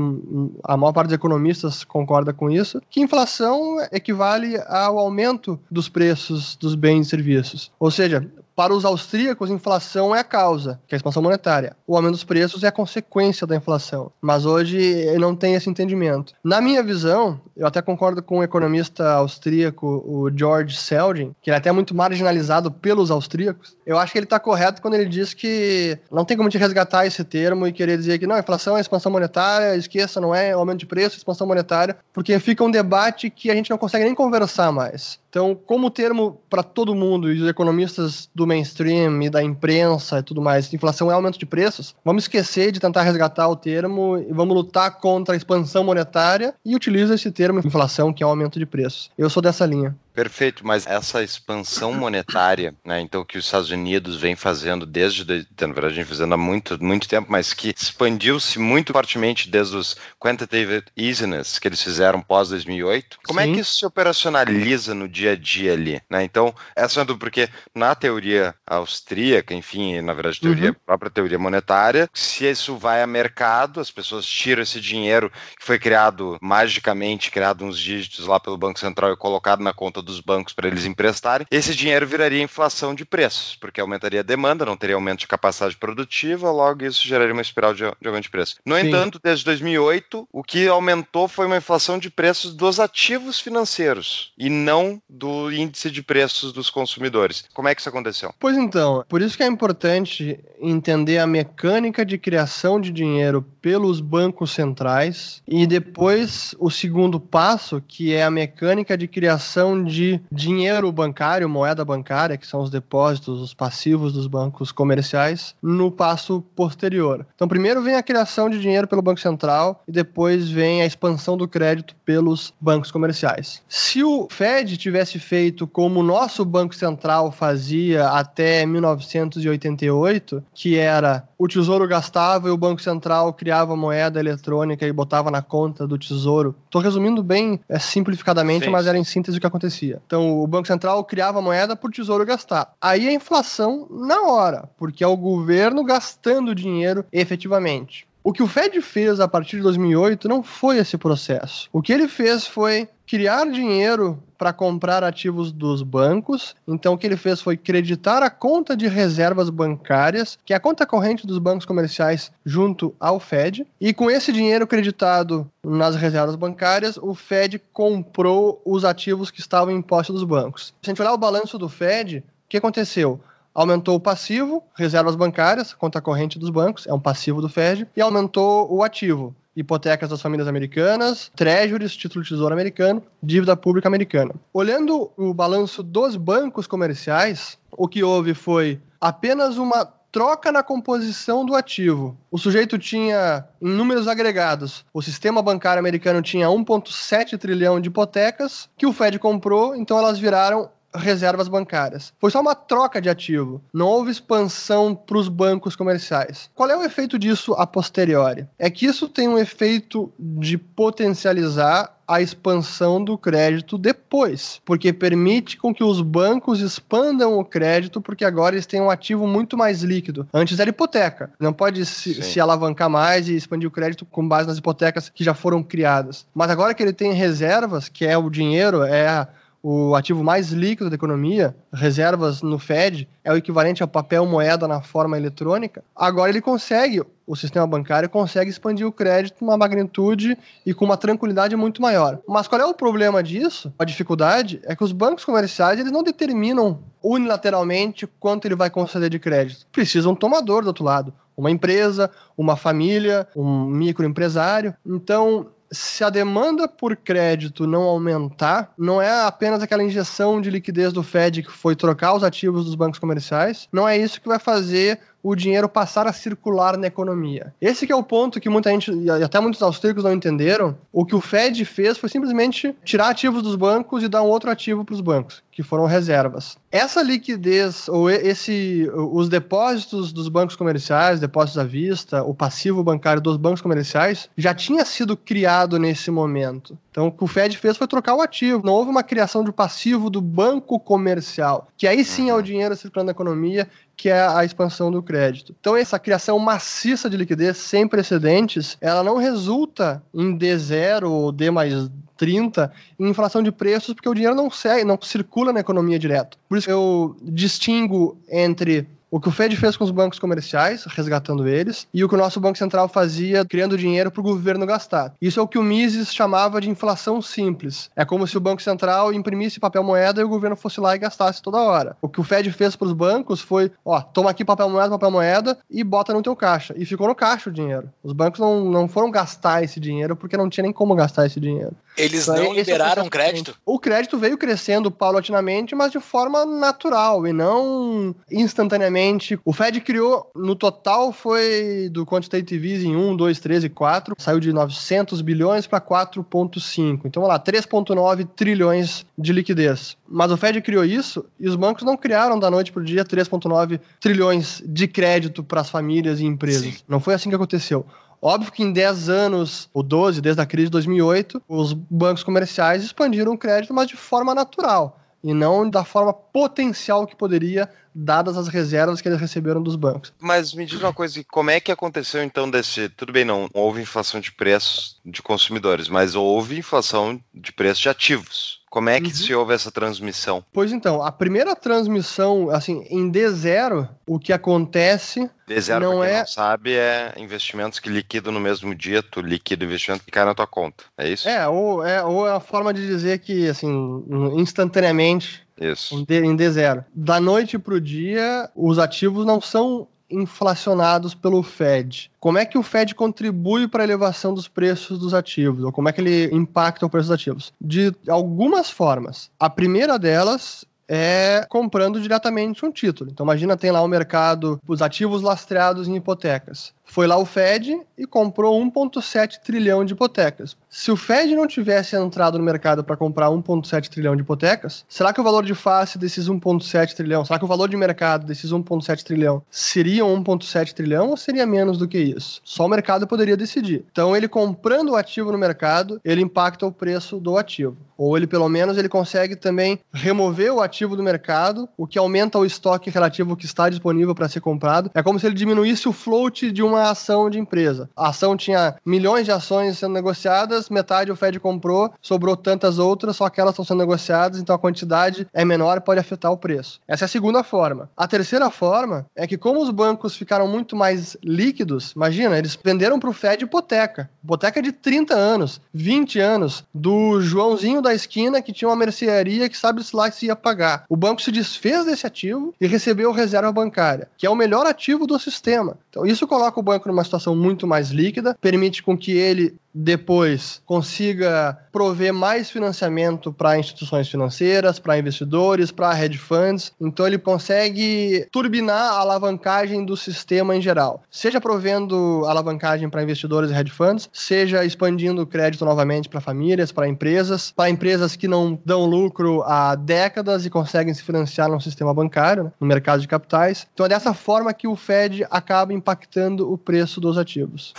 a maior parte dos economistas concorda com isso, que inflação equivale ao aumento dos preços dos bens e serviços. Ou seja, para os austríacos, inflação é a causa, que é a expansão monetária. O aumento dos preços é a consequência da inflação. Mas hoje não tem esse entendimento. Na minha visão, eu até concordo com o economista austríaco, o George Selgin, que ele é até muito marginalizado pelos austríacos. Eu acho que ele está correto quando ele diz que não tem como te resgatar esse termo e querer dizer que não, inflação é expansão monetária, esqueça, não é aumento de preço, expansão monetária, porque fica um debate que a gente não consegue nem conversar mais. Então, como termo para todo mundo e os economistas do mainstream e da imprensa e tudo mais, inflação é aumento de preços, vamos esquecer de tentar resgatar o termo e vamos lutar contra a expansão monetária e utiliza esse termo inflação, que é aumento de preços. Eu sou dessa linha. Perfeito, mas essa expansão monetária, né, então que os Estados Unidos vem fazendo desde, na verdade, vem fazendo há muito, muito tempo, mas que expandiu-se muito fortemente desde os quantitative easiness que eles fizeram pós 2008. Como Sim. é que isso se operacionaliza no dia a dia ali, né? Então, essa é porque na teoria austríaca, enfim, na verdade, teoria, uhum. própria teoria monetária, se isso vai a mercado, as pessoas tiram esse dinheiro que foi criado magicamente, criado uns dígitos lá pelo Banco Central e colocado na conta dos bancos para eles emprestarem, esse dinheiro viraria inflação de preços, porque aumentaria a demanda, não teria aumento de capacidade produtiva, logo isso geraria uma espiral de, de aumento de preço. No Sim. entanto, desde 2008, o que aumentou foi uma inflação de preços dos ativos financeiros e não do índice de preços dos consumidores. Como é que isso aconteceu? Pois então, por isso que é importante entender a mecânica de criação de dinheiro pelos bancos centrais e depois o segundo passo, que é a mecânica de criação de dinheiro bancário, moeda bancária, que são os depósitos, os passivos dos bancos comerciais, no passo posterior. Então, primeiro vem a criação de dinheiro pelo Banco Central e depois vem a expansão do crédito pelos bancos comerciais. Se o Fed tivesse feito como o nosso Banco Central fazia até 1988, que era o Tesouro gastava e o Banco Central criava moeda eletrônica e botava na conta do Tesouro. Estou resumindo bem é, simplificadamente, Sim. mas era em síntese o que acontecia. Então, o Banco Central criava moeda por Tesouro gastar. Aí a inflação na hora, porque é o governo gastando dinheiro efetivamente. O que o Fed fez a partir de 2008 não foi esse processo. O que ele fez foi criar dinheiro para comprar ativos dos bancos. Então, o que ele fez foi creditar a conta de reservas bancárias, que é a conta corrente dos bancos comerciais, junto ao Fed. E com esse dinheiro creditado nas reservas bancárias, o Fed comprou os ativos que estavam em posse dos bancos. Se a gente olhar o balanço do Fed, o que aconteceu? Aumentou o passivo, reservas bancárias, conta corrente dos bancos, é um passivo do Fed, e aumentou o ativo, hipotecas das famílias americanas, treasuries, título de tesouro americano, dívida pública americana. Olhando o balanço dos bancos comerciais, o que houve foi apenas uma troca na composição do ativo. O sujeito tinha, em números agregados, o sistema bancário americano tinha 1,7 trilhão de hipotecas que o Fed comprou, então elas viraram reservas bancárias. Foi só uma troca de ativo. Não houve expansão para os bancos comerciais. Qual é o efeito disso a posteriori? É que isso tem um efeito de potencializar a expansão do crédito depois, porque permite com que os bancos expandam o crédito, porque agora eles têm um ativo muito mais líquido. Antes era hipoteca, não pode se, se, alavancar mais e expandir o crédito com base nas hipotecas que já foram criadas. Mas agora que ele tem reservas, que é o dinheiro, é a o ativo mais líquido da economia, reservas no Fed, é o equivalente a papel moeda na forma eletrônica, agora ele consegue, o sistema bancário consegue expandir o crédito numa magnitude e com uma tranquilidade muito maior. Mas qual é o problema disso? A dificuldade é que os bancos comerciais eles não determinam unilateralmente quanto ele vai conceder de crédito. Precisa um tomador do outro lado, uma empresa, uma família, um microempresário. Então, se a demanda por crédito não aumentar, não é apenas aquela injeção de liquidez do Fed que foi trocar os ativos dos bancos comerciais, não é isso que vai fazer o dinheiro passar a circular na economia. Esse é o ponto que muita gente, e até muitos austríacos não entenderam. O que o Fed fez foi simplesmente tirar ativos dos bancos e dar um outro ativo para os bancos, que foram reservas. Essa liquidez, ou esse, os depósitos dos bancos comerciais, depósitos à vista, o passivo bancário dos bancos comerciais, já tinha sido criado nesse momento. Então, o que o Fed fez foi trocar o ativo. Não houve uma criação de passivo do banco comercial, que aí sim é o dinheiro circulando na economia que é a expansão do crédito. Então, essa criação maciça de liquidez sem precedentes, ela não resulta em D0 ou D mais 30 em inflação de preços, porque o dinheiro não segue, não circula na economia direto. Por isso eu distingo entre o que o Fed fez com os bancos comerciais, resgatando eles, e o que o nosso Banco Central fazia, criando dinheiro para o governo gastar. Isso é o que o Mises chamava de inflação simples. É como se o Banco Central imprimisse papel moeda e o governo fosse lá e gastasse toda hora. O que o Fed fez para os bancos foi, ó, toma aqui papel moeda, papel moeda e bota no teu caixa. E ficou no caixa o dinheiro. Os bancos não, não foram gastar esse dinheiro porque não tinha nem como gastar esse dinheiro. Eles então, não liberaram é o crédito? O crédito veio crescendo paulatinamente, mas de forma natural e não instantaneamente o Fed criou, no total foi do quantitative easing 1, 2, 3 e 4, saiu de 900 bilhões para 4,5. Então, vamos lá, 3,9 trilhões de liquidez. Mas o Fed criou isso e os bancos não criaram da noite para o dia 3,9 trilhões de crédito para as famílias e empresas. Sim. Não foi assim que aconteceu. Óbvio que em 10 anos, ou 12, desde a crise de 2008, os bancos comerciais expandiram o crédito, mas de forma natural e não da forma potencial que poderia, dadas as reservas que eles receberam dos bancos. Mas me diz uma coisa, como é que aconteceu então desse. Tudo bem, não houve inflação de preços de consumidores, mas houve inflação de preços de ativos Como é que Uhum. se houve essa transmissão? Pois então, a primeira transmissão, assim, em D0, o que acontece D0, Não pra quem é- não sabe, é investimentos que liquidam no mesmo dia, tu liquida o investimento que cai na tua conta. É isso? é ou, é, ou é a forma de dizer que, assim, instantaneamente Isso. em, D, em D0. Da noite para o dia, os ativos não são inflacionados pelo Fed. Como é que o Fed contribui para a elevação dos preços dos ativos? Ou como é que ele impacta o preço dos ativos? De algumas formas. A primeira delas é comprando diretamente um título. Então imagina tem lá o mercado, os ativos lastreados em hipotecas. Foi lá o Fed e comprou 1,7 trilhão de hipotecas. Se o Fed não tivesse entrado no mercado para comprar 1,7 trilhão de hipotecas, será que o valor de face desses 1,7 trilhão, será que o valor de mercado desses 1,7 trilhão seria 1,7 trilhão ou seria menos do que isso? Só o mercado poderia decidir. Então, ele comprando o ativo no mercado, ele impacta o preço do ativo. Ou ele, pelo menos, ele consegue também remover o ativo do mercado, o que aumenta o estoque relativo que está disponível para ser comprado. É como se ele diminuísse o float de uma ação de empresa. A ação tinha milhões de ações sendo negociadas, metade o Fed comprou, sobrou tantas outras, só que elas estão sendo negociadas, então a quantidade é menor e pode afetar o preço. Essa é a segunda forma. A terceira forma é que, como os bancos ficaram muito mais líquidos, imagina, eles venderam para o Fed hipoteca. Hipoteca de 30 anos, 20 anos, do Joãozinho da esquina que tinha uma mercearia que sabe-se lá se ia pagar. O banco se desfez desse ativo e recebeu reserva bancária, que é o melhor ativo do sistema. Então, isso coloca o banco numa situação muito mais líquida, permite com que ele depois consiga prover mais financiamento para instituições financeiras, para investidores, para hedge funds. Então ele consegue turbinar a alavancagem do sistema em geral, seja provendo alavancagem para investidores e hedge funds, seja expandindo o crédito novamente para famílias, para empresas, para empresas que não dão lucro há décadas e conseguem se financiar no sistema bancário, né, no mercado de capitais. Então é dessa forma que o Fed acaba impactando o preço dos ativos.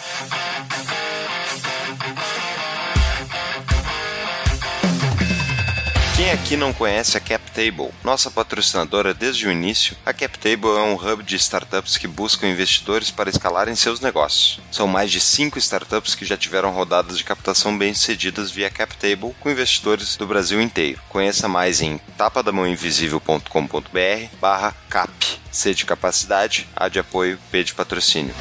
Quem aqui não conhece a CapTable? Nossa patrocinadora desde o início, a CapTable é um hub de startups que buscam investidores para escalarem seus negócios. São mais de 5 startups que já tiveram rodadas de captação bem-sucedidas via CapTable com investidores do Brasil inteiro. Conheça mais em tapadamãoinvisível.com.br barra cap. C de capacidade, A de apoio, P de patrocínio.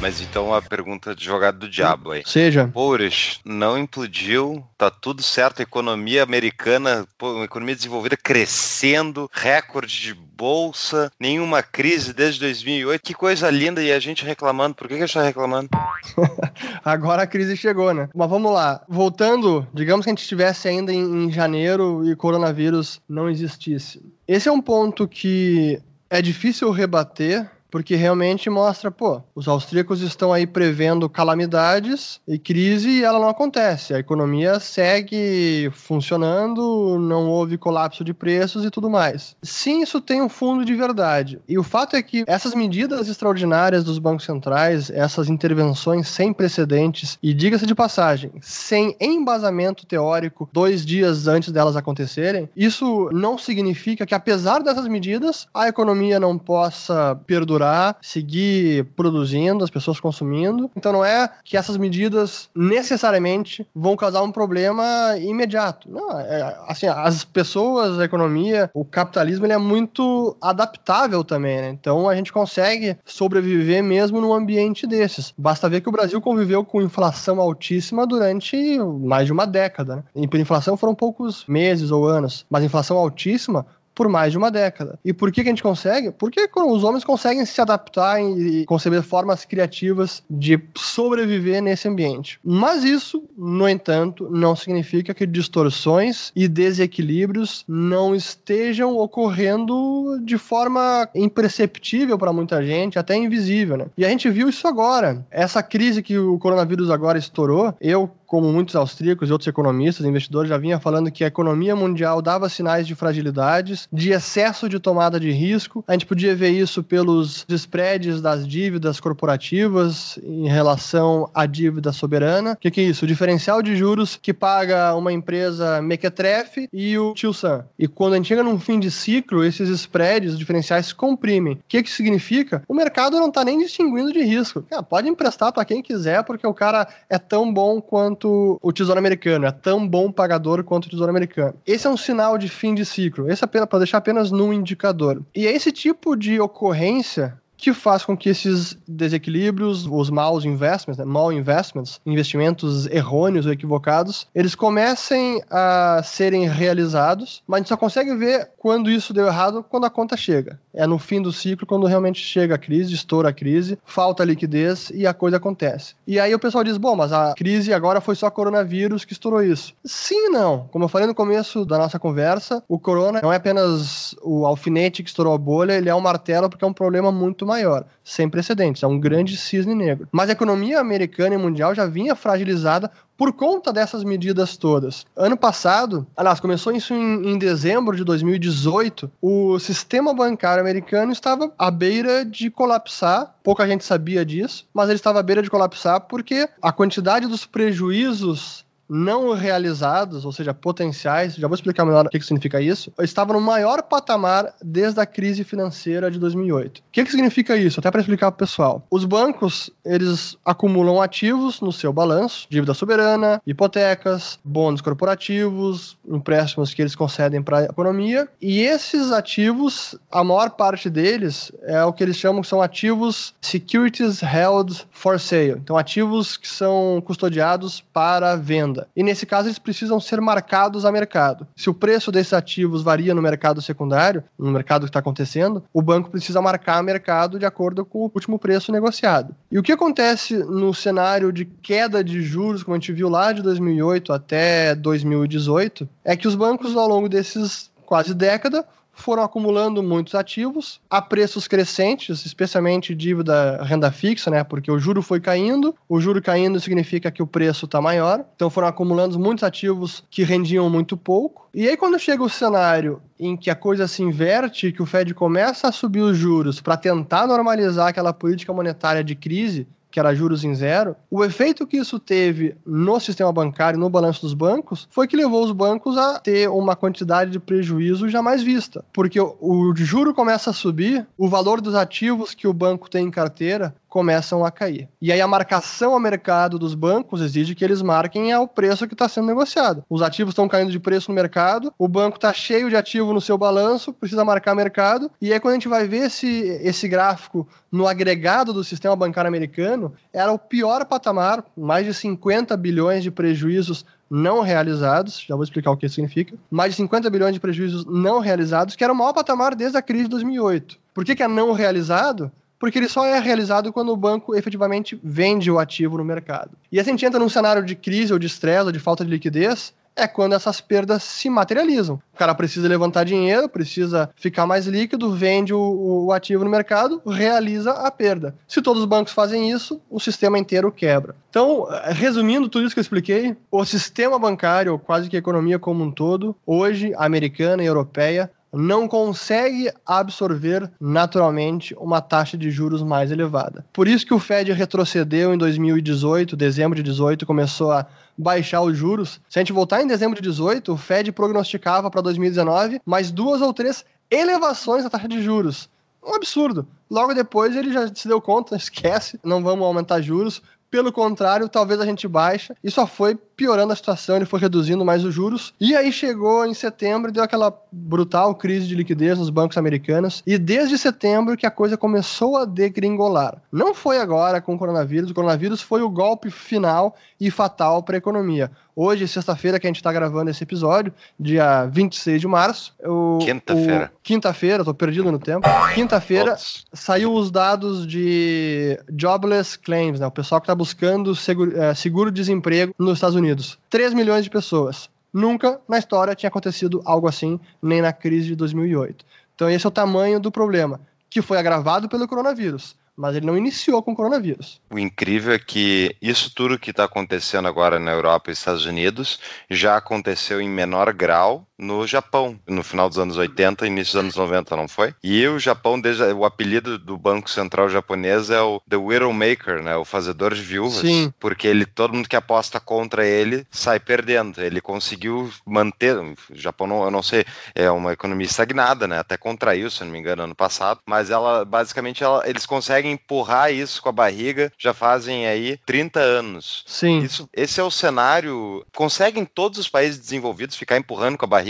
Mas então a pergunta de jogado do diabo aí. Seja, Boris, não implodiu, tá tudo certo, a economia americana, economia desenvolvida crescendo, recorde de bolsa, nenhuma crise desde 2008, que coisa linda, e a gente reclamando, por que, que a gente tá reclamando? Agora a crise chegou, né? Mas vamos lá. Voltando, digamos que a gente estivesse ainda em, em janeiro e coronavírus não existisse. Esse é um ponto que é difícil rebater, porque realmente mostra, pô, os austríacos estão aí prevendo calamidades e crise e ela não acontece. A economia segue funcionando, não houve colapso de preços e tudo mais. Sim, isso tem um fundo de verdade. E o fato é que essas medidas extraordinárias dos bancos centrais, essas intervenções sem precedentes e diga-se de passagem, sem embasamento teórico dois dias antes delas acontecerem, isso não significa que apesar dessas medidas, a economia não possa perdurar seguir produzindo, as pessoas consumindo. Então não é que essas medidas necessariamente vão causar um problema imediato. Não, é, assim, as pessoas, a economia, o capitalismo ele é muito adaptável também, né? Então a gente consegue sobreviver mesmo num ambiente desses. Basta ver que o Brasil conviveu com inflação altíssima durante mais de uma década, né? E por inflação foram poucos meses ou anos, mas inflação altíssima por mais de uma década. E por que, que a gente consegue? Porque os homens conseguem se adaptar e conceber formas criativas de sobreviver nesse ambiente. Mas isso, no entanto, não significa que distorções e desequilíbrios não estejam ocorrendo de forma imperceptível para muita gente, até invisível, né? E a gente viu isso agora. Essa crise que o coronavírus agora estourou, eu como muitos austríacos e outros economistas, investidores já vinha falando que a economia mundial dava sinais de fragilidades, de excesso de tomada de risco. A gente podia ver isso pelos spreads das dívidas corporativas em relação à dívida soberana. O que, que é isso? O diferencial de juros que paga uma empresa mequetrefe e o tio Sam. E quando a gente chega num fim de ciclo, esses spreads, os diferenciais se comprimem. O que, que significa? O mercado não está nem distinguindo de risco. Ah, pode emprestar para quem quiser, porque o cara é tão bom quanto quanto o Tesouro Americano, é tão bom pagador quanto o Tesouro Americano. Esse é um sinal de fim de ciclo. Esse é para deixar apenas num indicador. E é esse tipo de ocorrência que faz com que esses desequilíbrios, os maus investments, né, mal investments, investimentos errôneos ou equivocados, eles comecem a serem realizados, mas a gente só consegue ver quando isso deu errado quando a conta chega. É no fim do ciclo, quando realmente chega a crise, estoura a crise, falta liquidez e a coisa acontece. E aí o pessoal diz: bom, mas a crise agora foi só coronavírus que estourou isso. Sim não. Como eu falei no começo da nossa conversa, o corona não é apenas o alfinete que estourou a bolha, ele é um martelo porque é um problema muito maior, sem precedentes, é um grande cisne negro. Mas a economia americana e mundial já vinha fragilizada por conta dessas medidas todas. Ano passado, aliás, começou isso em, em, dezembro de 2018, o sistema bancário americano estava à beira de colapsar. Pouca gente sabia disso, mas ele estava à beira de colapsar porque a quantidade dos prejuízos não realizados, ou seja, potenciais, já vou explicar melhor o que, que significa isso, estava no maior patamar desde a crise financeira de 2008. O que, que significa isso? Até para explicar para o pessoal. Os bancos, eles acumulam ativos no seu balanço, dívida soberana, hipotecas, bônus corporativos, empréstimos que eles concedem para a economia, e esses ativos, a maior parte deles é o que eles chamam que são ativos securities held for sale. Então, ativos que são custodiados para venda venda. E nesse caso, eles precisam ser marcados a mercado. Se o preço desses ativos varia no mercado secundário, no mercado que está acontecendo, o banco precisa marcar a mercado de acordo com o último preço negociado. E o que acontece no cenário de queda de juros, como a gente viu lá de 2008 até 2018, é que os bancos, ao longo desses quase década, foram acumulando muitos ativos a preços crescentes, especialmente dívida renda fixa, né? Porque o juro foi caindo, o juro caindo significa que o preço está maior, então foram acumulando muitos ativos que rendiam muito pouco. E aí quando chega o cenário em que a coisa se inverte, que o Fed começa a subir os juros para tentar normalizar aquela política monetária de crise, que era juros em zero, o efeito que isso teve no sistema bancário, no balanço dos bancos, foi que levou os bancos a ter uma quantidade de prejuízo jamais vista. Porque o, o juro começa a subir, o valor dos ativos que o banco tem em carteira começam a cair. E aí a marcação ao mercado dos bancos exige que eles marquem ao preço que está sendo negociado. Os ativos estão caindo de preço no mercado, o banco está cheio de ativo no seu balanço, precisa marcar mercado, e aí quando a gente vai ver esse, esse gráfico no agregado do sistema bancário americano, era o pior patamar, mais de 50 bilhões de prejuízos não realizados, já vou explicar o que isso significa, mais de 50 bilhões de prejuízos não realizados, que era o maior patamar desde a crise de 2008. Por que, que é não realizado? Porque ele só é realizado quando o banco efetivamente vende o ativo no mercado. E assim a gente entra num cenário de crise ou de estresse ou de falta de liquidez, é quando essas perdas se materializam. O cara precisa levantar dinheiro, precisa ficar mais líquido, vende o, o, ativo no mercado, realiza a perda. Se todos os bancos fazem isso, o sistema inteiro quebra. Então, resumindo tudo isso que eu expliquei, o sistema bancário, quase que a economia como um todo, hoje, americana e europeia, não consegue absorver naturalmente uma taxa de juros mais elevada. Por isso que o Fed retrocedeu em 2018, dezembro de 2018, começou a baixar os juros. Se a gente voltar em dezembro de 2018, o Fed prognosticava para 2019 mais duas ou três elevações da taxa de juros. Um absurdo. Logo depois ele já se deu conta, esquece, não vamos aumentar juros, pelo contrário, talvez a gente baixa. E só foi piorando a situação, ele foi reduzindo mais os juros. E aí chegou em setembro e deu aquela brutal crise de liquidez nos bancos americanos. E desde setembro que a coisa começou a degringolar. Não foi agora com o coronavírus, o coronavírus foi o golpe final e fatal para a economia. Hoje, sexta-feira, que a gente está gravando esse episódio, dia 26 de março. Quinta-feira. Quinta-feira, tô perdido no tempo. Quinta-feira saiu os dados de jobless claims, né? O pessoal que está buscando é, seguro-desemprego seguro nos Estados Unidos. 3 milhões de pessoas. Nunca na história tinha acontecido algo assim, nem na crise de 2008. Então, esse é o tamanho do problema, que foi agravado pelo coronavírus mas ele não iniciou com o coronavírus. O incrível é que isso tudo que está acontecendo agora na Europa e Estados Unidos já aconteceu em menor grau no Japão, no final dos anos 80 início dos anos 90, não foi? E o Japão, desde o apelido do Banco Central japonês é o The Widowmaker, né? O fazedor de viúvas. Sim. Porque ele, todo mundo que aposta contra ele sai perdendo. Ele conseguiu manter. O Japão, não, eu não sei, é uma economia estagnada, né? Até contraiu, se não me engano, ano passado. Mas ela, basicamente, ela, eles conseguem empurrar isso com a barriga já fazem aí 30 anos. Sim. Isso, esse é o cenário. Conseguem todos os países desenvolvidos ficar empurrando com a barriga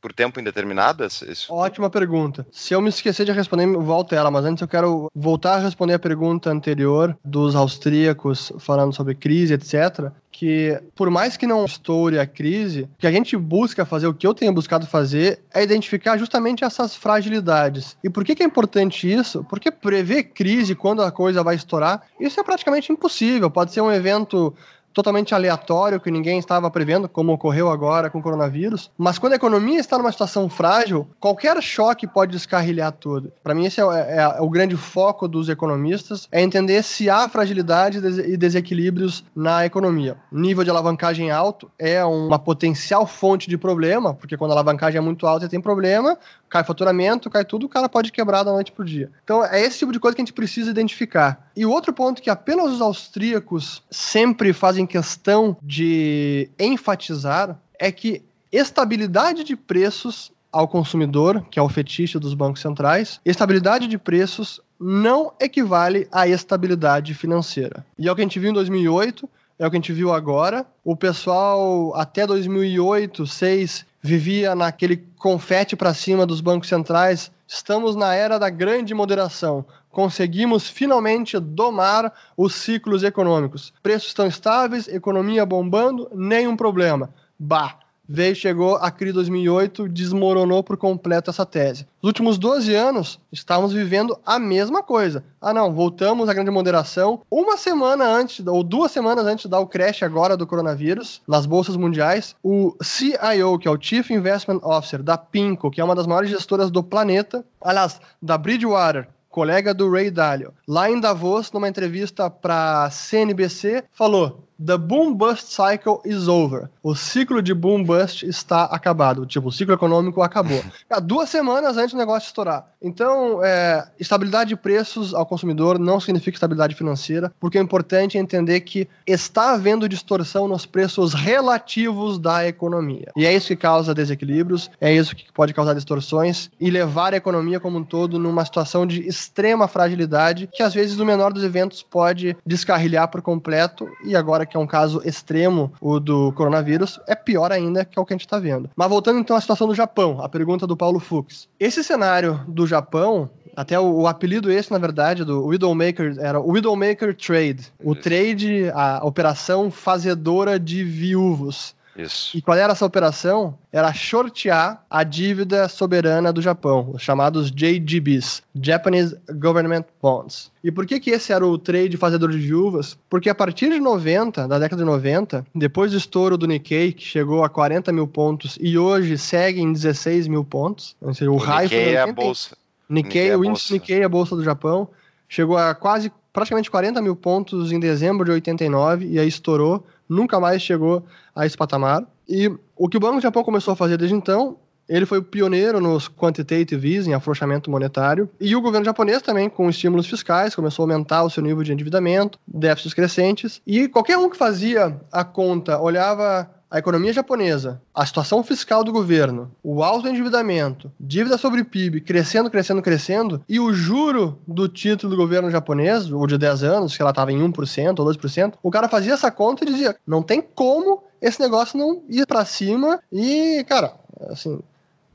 por tempo indeterminado? Isso? Ótima pergunta. Se eu me esquecer de responder, volto ela, mas antes eu quero voltar a responder a pergunta anterior dos austríacos falando sobre crise, etc. Que por mais que não estoure a crise, o que a gente busca fazer, o que eu tenho buscado fazer, é identificar justamente essas fragilidades. E por que, que é importante isso? Porque prever crise quando a coisa vai estourar, isso é praticamente impossível. Pode ser um evento totalmente aleatório que ninguém estava prevendo, como ocorreu agora com o coronavírus. Mas quando a economia está numa situação frágil, qualquer choque pode descarrilhar tudo. Para mim, esse é, é, é, o grande foco dos economistas, é entender se há fragilidade e desequilíbrios na economia. Nível de alavancagem alto é uma potencial fonte de problema, porque quando a alavancagem é muito alta tem problema, cai faturamento, cai tudo, o cara pode quebrar da noite pro dia. Então é esse tipo de coisa que a gente precisa identificar. E outro ponto que apenas os austríacos sempre fazem questão de enfatizar é que estabilidade de preços ao consumidor, que é o fetiche dos bancos centrais, estabilidade de preços não equivale à estabilidade financeira. E é o que a gente viu em 2008, é o que a gente viu agora. O pessoal até 2008, 2006 vivia naquele confete para cima dos bancos centrais. Estamos na era da grande moderação. Conseguimos finalmente domar os ciclos econômicos. Preços estão estáveis, economia bombando, nenhum problema. Bah! Veio, chegou a de 2008, desmoronou por completo essa tese. Nos últimos 12 anos, estávamos vivendo a mesma coisa. Ah, não, voltamos à grande moderação. Uma semana antes, ou duas semanas antes dar o crash agora do coronavírus, nas bolsas mundiais, o CIO, que é o Chief Investment Officer da Pinco, que é uma das maiores gestoras do planeta, aliás, da Bridgewater, colega do Ray Dalio, lá em Davos, numa entrevista para CNBC, falou: The boom bust cycle is over. O ciclo de boom bust está acabado. Tipo, o ciclo econômico acabou. Há duas semanas antes do negócio estourar. Então, é, estabilidade de preços ao consumidor não significa estabilidade financeira, porque é importante entender que está havendo distorção nos preços relativos da economia. E é isso que causa desequilíbrios, é isso que pode causar distorções e levar a economia como um todo numa situação de extrema fragilidade, que às vezes no menor dos eventos pode descarrilhar por completo e agora que é um caso extremo, o do coronavírus, é pior ainda que é o que a gente está vendo. Mas voltando então à situação do Japão, a pergunta do Paulo Fux. Esse cenário do Japão até o, o, apelido esse, na verdade, do Widowmaker era o Widowmaker Trade. O trade, a operação fazedora de viúvos. Isso. E qual era essa operação? Era shortear a dívida soberana do Japão, os chamados JGBs, Japanese Government Bonds. E por que que esse era o trade fazedor de viúvas? Porque a partir de 90, da década de 90, depois do estouro do Nikkei, que chegou a 40 mil pontos e hoje segue em 16 mil pontos, ou seja, o, o raio Nikkei é a bolsa. Nikkei, Nikkei é o índice Nikkei, a bolsa do Japão, chegou a quase praticamente 40 mil pontos em dezembro de 89 e aí estourou nunca mais chegou a esse patamar. E o que o Banco do Japão começou a fazer desde então, ele foi o pioneiro nos quantitative easing, afrouxamento monetário, e o governo japonês também, com estímulos fiscais, começou a aumentar o seu nível de endividamento, déficits crescentes, e qualquer um que fazia a conta, olhava a economia japonesa, a situação fiscal do governo, o alto endividamento, dívida sobre PIB crescendo, crescendo, crescendo, e o juro do título do governo japonês, ou de 10 anos, que ela estava em 1% ou 2%, o cara fazia essa conta e dizia: não tem como esse negócio não ir para cima e, cara, assim,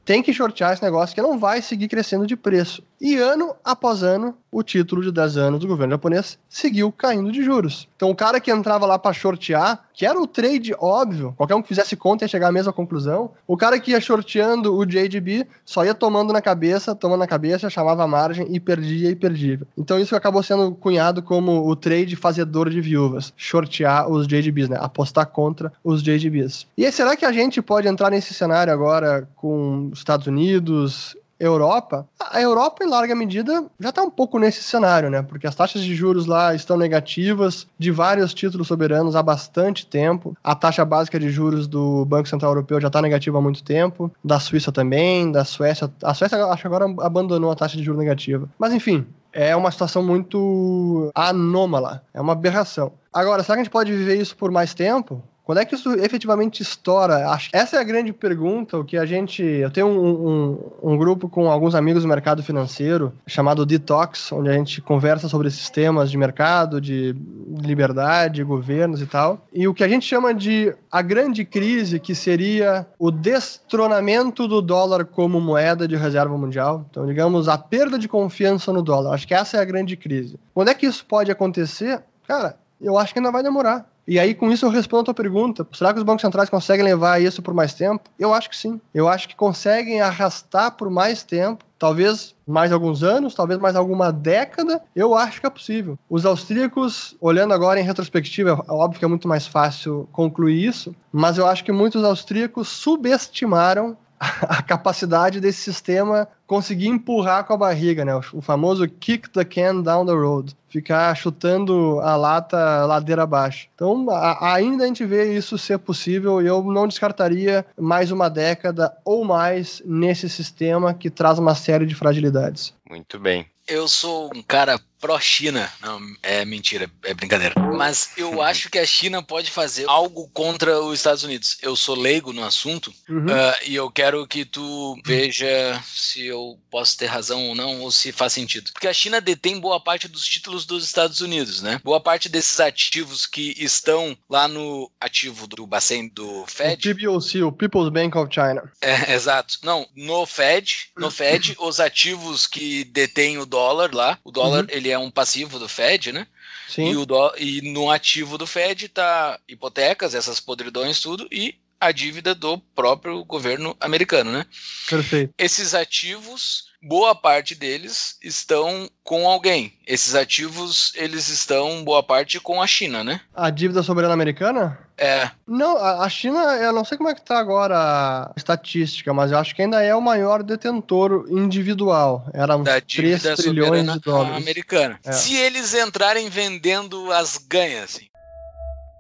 tem que shortear esse negócio que não vai seguir crescendo de preço. E ano após ano, o título de 10 anos do governo japonês seguiu caindo de juros. Então o cara que entrava lá para shortear, que era o trade óbvio, qualquer um que fizesse conta ia chegar à mesma conclusão, o cara que ia shorteando o JGB só ia tomando na cabeça, tomando na cabeça, chamava a margem e perdia e perdia. Então isso acabou sendo cunhado como o trade fazedor de viúvas, shortear os JGBs, né? Apostar contra os JGBs. E será que a gente pode entrar nesse cenário agora com Estados Unidos, Europa, a Europa, em larga medida, já está um pouco nesse cenário, né? Porque as taxas de juros lá estão negativas de vários títulos soberanos há bastante tempo. A taxa básica de juros do Banco Central Europeu já está negativa há muito tempo, da Suíça também, da Suécia. A Suécia, acho que agora abandonou a taxa de juros negativa. Mas enfim, é uma situação muito anômala, é uma aberração. Agora, será que a gente pode viver isso por mais tempo? Quando é que isso efetivamente estoura? Acho essa é a grande pergunta. O que a gente. Eu tenho um, um, um, grupo com alguns amigos do mercado financeiro chamado Detox, onde a gente conversa sobre esses temas de mercado, de liberdade, governos e tal. E o que a gente chama de a grande crise, que seria o destronamento do dólar como moeda de reserva mundial. Então, digamos, a perda de confiança no dólar. Acho que essa é a grande crise. Quando é que isso pode acontecer? Cara, eu acho que ainda vai demorar. E aí, com isso, eu respondo a tua pergunta. Será que os bancos centrais conseguem levar isso por mais tempo? Eu acho que sim. Eu acho que conseguem arrastar por mais tempo. Talvez mais alguns anos, talvez mais alguma década, eu acho que é possível. Os austríacos, olhando agora em retrospectiva, é óbvio que é muito mais fácil concluir isso, mas eu acho que muitos austríacos subestimaram a capacidade desse sistema conseguir empurrar com a barriga, né? O famoso kick the can down the road, ficar chutando a lata ladeira abaixo. Então, a, ainda a gente vê isso ser possível e eu não descartaria mais uma década ou mais nesse sistema que traz uma série de fragilidades. Muito bem. Eu sou um cara pró-China. Não, é mentira, é brincadeira. Mas eu acho que a China pode fazer algo contra os Estados Unidos. Eu sou leigo no assunto uhum. uh, e eu quero que tu veja se eu posso ter razão ou não, ou se faz sentido. Porque a China detém boa parte dos títulos dos Estados Unidos, né? Boa parte desses ativos que estão lá no ativo do Bacen do Fed. O PBOC, o People's Bank of China. É, exato. Não, no Fed, no Fed, os ativos que detêm o dólar lá, o dólar uhum. ele é um passivo do Fed, né? Sim. E, o do, e no ativo do Fed tá hipotecas, essas podridões, tudo, e a dívida do próprio governo americano, né? Perfeito. Esses ativos, boa parte deles estão com alguém. Esses ativos, eles estão, boa parte, com a China, né? A dívida soberana americana? É. Não, a China, eu não sei como é que tá agora a estatística, mas eu acho que ainda é o maior detentor individual. Era uns da 3 trilhões de dólares. americana. É. Se eles entrarem vendendo as ganhas, assim.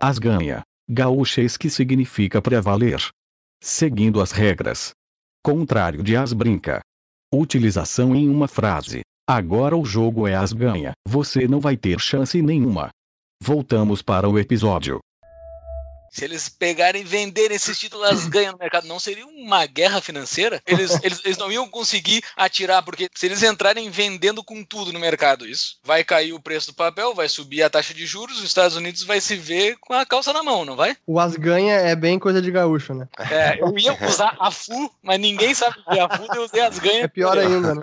As ganha. Gaúchês que significa prevaler. Seguindo as regras. Contrário de as brinca. Utilização em uma frase. Agora o jogo é as ganha. Você não vai ter chance nenhuma. Voltamos para o episódio. Se eles pegarem e venderem esses títulos, elas ganham no mercado. Não seria uma guerra financeira? Eles, eles, eles não iam conseguir atirar, porque se eles entrarem vendendo com tudo no mercado, isso vai cair o preço do papel, vai subir a taxa de juros, os Estados Unidos vai se ver com a calça na mão, não vai? O as ganha é bem coisa de gaúcho, né? É, eu ia usar a FU, mas ninguém sabe o que é a FU, eu usei as ganha. É pior ainda, né?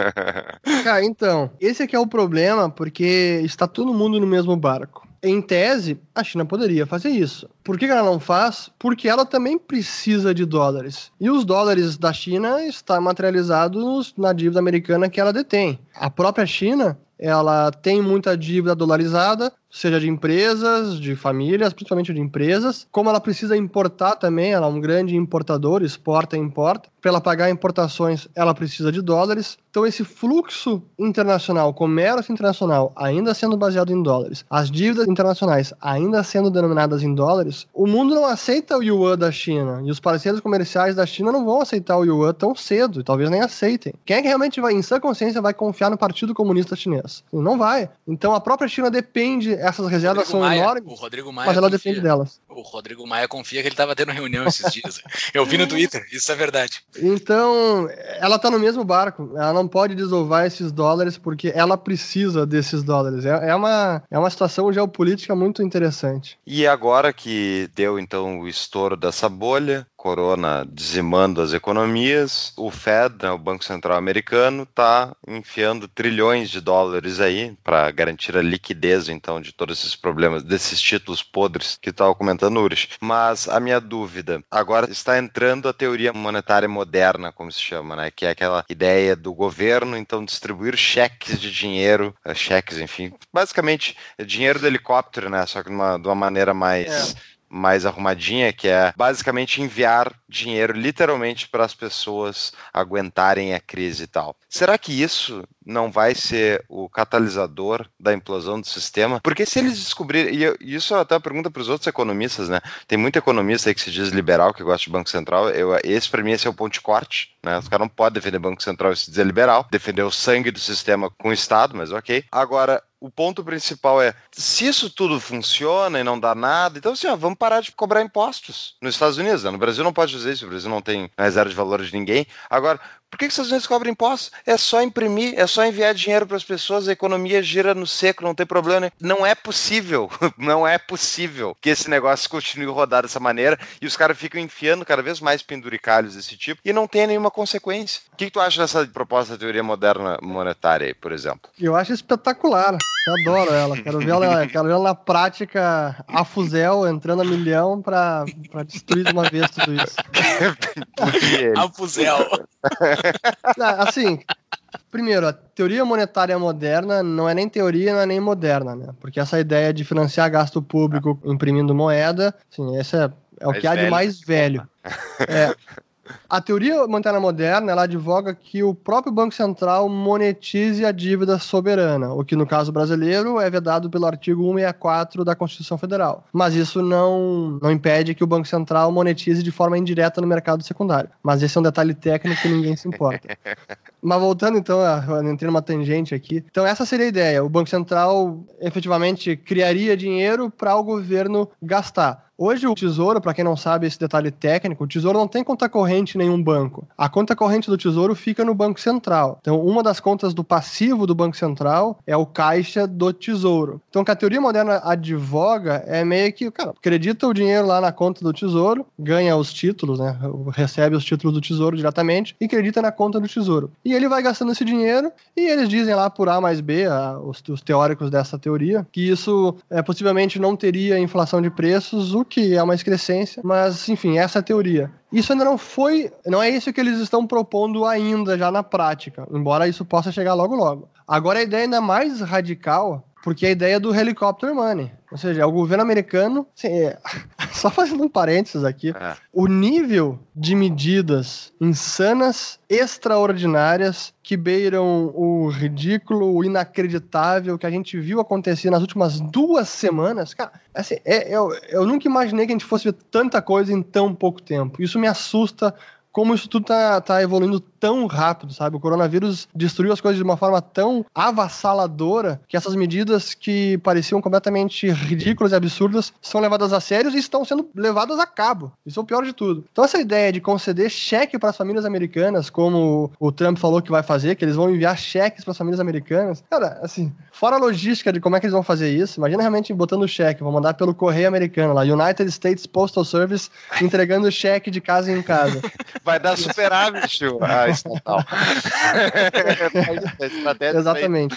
Cara, então, esse aqui é o problema, porque está todo mundo no mesmo barco em tese, a China poderia fazer isso. Por que ela não faz? Porque ela também precisa de dólares. E os dólares da China estão materializados na dívida americana que ela detém. A própria China, ela tem muita dívida dolarizada, seja de empresas, de famílias, principalmente de empresas. Como ela precisa importar também, ela é um grande importador, exporta e importa. Para ela pagar importações, ela precisa de dólares. Então, esse fluxo internacional, comércio internacional, ainda sendo baseado em dólares, as dívidas internacionais ainda sendo denominadas em dólares, o mundo não aceita o yuan da China. E os parceiros comerciais da China não vão aceitar o yuan tão cedo, talvez nem aceitem. Quem é que realmente vai, em sã consciência, vai confiar no Partido Comunista Chinês? Não vai. Então, a própria China depende essas reservas são Maia, enormes, mas ela confia. depende delas. O Rodrigo Maia confia que ele estava tendo reunião esses dias. Eu vi no Twitter, isso é verdade. Então, ela está no mesmo barco. Ela não pode desovar esses dólares porque ela precisa desses dólares. É, é, uma, é uma situação geopolítica muito interessante. E agora que deu então o estouro dessa bolha, corona dizimando as economias, o Fed, né, o Banco Central Americano, está enfiando trilhões de dólares aí para garantir a liquidez então de todos esses problemas, desses títulos podres que estava comentando Urish. Mas a minha dúvida, agora está entrando a teoria monetária moderna, como se chama, né, que é aquela ideia do governo então distribuir cheques de dinheiro, eh, cheques, enfim, basicamente dinheiro do helicóptero, né, só que de uma, de uma maneira mais é mais arrumadinha, que é basicamente enviar dinheiro literalmente para as pessoas aguentarem a crise e tal. Será que isso não vai ser o catalisador da implosão do sistema? Porque se eles descobrirem, e isso é até pergunta para os outros economistas, né? Tem muito economista aí que se diz liberal, que gosta de Banco Central. Eu, esse, para mim, esse é o ponto de corte. Né? Os caras não podem defender Banco Central e se dizer liberal, defender o sangue do sistema com o Estado, mas ok. Agora, o ponto principal é: se isso tudo funciona e não dá nada, então assim, ó, vamos parar de cobrar impostos nos Estados Unidos. Né? No Brasil não pode isso, o Brasil não tem reserva de valor de ninguém. Agora, por que, que os Estados Unidos cobram impostos? É só imprimir, é só enviar dinheiro para as pessoas, a economia gira no seco, não tem problema. Né? Não é possível, não é possível que esse negócio continue rodar dessa maneira e os caras ficam enfiando cada vez mais penduricalhos desse tipo e não tem nenhuma consequência. O que, que tu acha dessa proposta da teoria moderna monetária por exemplo? Eu acho espetacular. Eu adoro ela. Quero ver ela, quero ver ela na prática a fuzel entrando a milhão para destruir de uma vez tudo isso. a fuzel. Assim, primeiro, a teoria monetária moderna não é nem teoria, não é nem moderna, né? Porque essa ideia de financiar gasto público imprimindo moeda, assim, esse é, é o que há de mais velho. É, a teoria monetária moderna ela advoga que o próprio Banco Central monetize a dívida soberana, o que no caso brasileiro é vedado pelo artigo 164 da Constituição Federal. Mas isso não, não impede que o Banco Central monetize de forma indireta no mercado secundário. Mas esse é um detalhe técnico que ninguém se importa. Mas voltando então, eu entrei numa tangente aqui. Então essa seria a ideia. O Banco Central efetivamente criaria dinheiro para o governo gastar. Hoje o Tesouro, para quem não sabe esse detalhe técnico, o Tesouro não tem conta corrente em nenhum banco. A conta corrente do Tesouro fica no Banco Central. Então, uma das contas do passivo do Banco Central é o caixa do Tesouro. Então, o que a teoria moderna advoga é meio que, cara, acredita o dinheiro lá na conta do Tesouro, ganha os títulos, né? Recebe os títulos do Tesouro diretamente e acredita na conta do Tesouro. E ele vai gastando esse dinheiro e eles dizem lá por A mais B, a, os, os teóricos dessa teoria, que isso é, possivelmente não teria inflação de preços, que é uma excrescência, mas enfim, essa é a teoria. Isso ainda não foi, não é isso que eles estão propondo ainda já na prática, embora isso possa chegar logo logo. Agora a ideia ainda mais radical porque a ideia do helicopter money. Ou seja, é o governo americano. Assim, é, só fazendo um parênteses aqui. É. O nível de medidas insanas, extraordinárias, que beiram o ridículo, o inacreditável que a gente viu acontecer nas últimas duas semanas. Cara, assim, é, eu, eu nunca imaginei que a gente fosse ver tanta coisa em tão pouco tempo. Isso me assusta como isso tudo tá, tá evoluindo tão rápido, sabe? O coronavírus destruiu as coisas de uma forma tão avassaladora que essas medidas que pareciam completamente ridículas e absurdas são levadas a sério e estão sendo levadas a cabo. Isso é o pior de tudo. Então essa ideia de conceder cheque para as famílias americanas, como o Trump falou que vai fazer, que eles vão enviar cheques para as famílias americanas, cara, assim, fora a logística de como é que eles vão fazer isso, imagina realmente botando cheque, vão mandar pelo correio americano lá, United States Postal Service entregando cheque de casa em casa. Vai dar superávit, a estatal. Exatamente.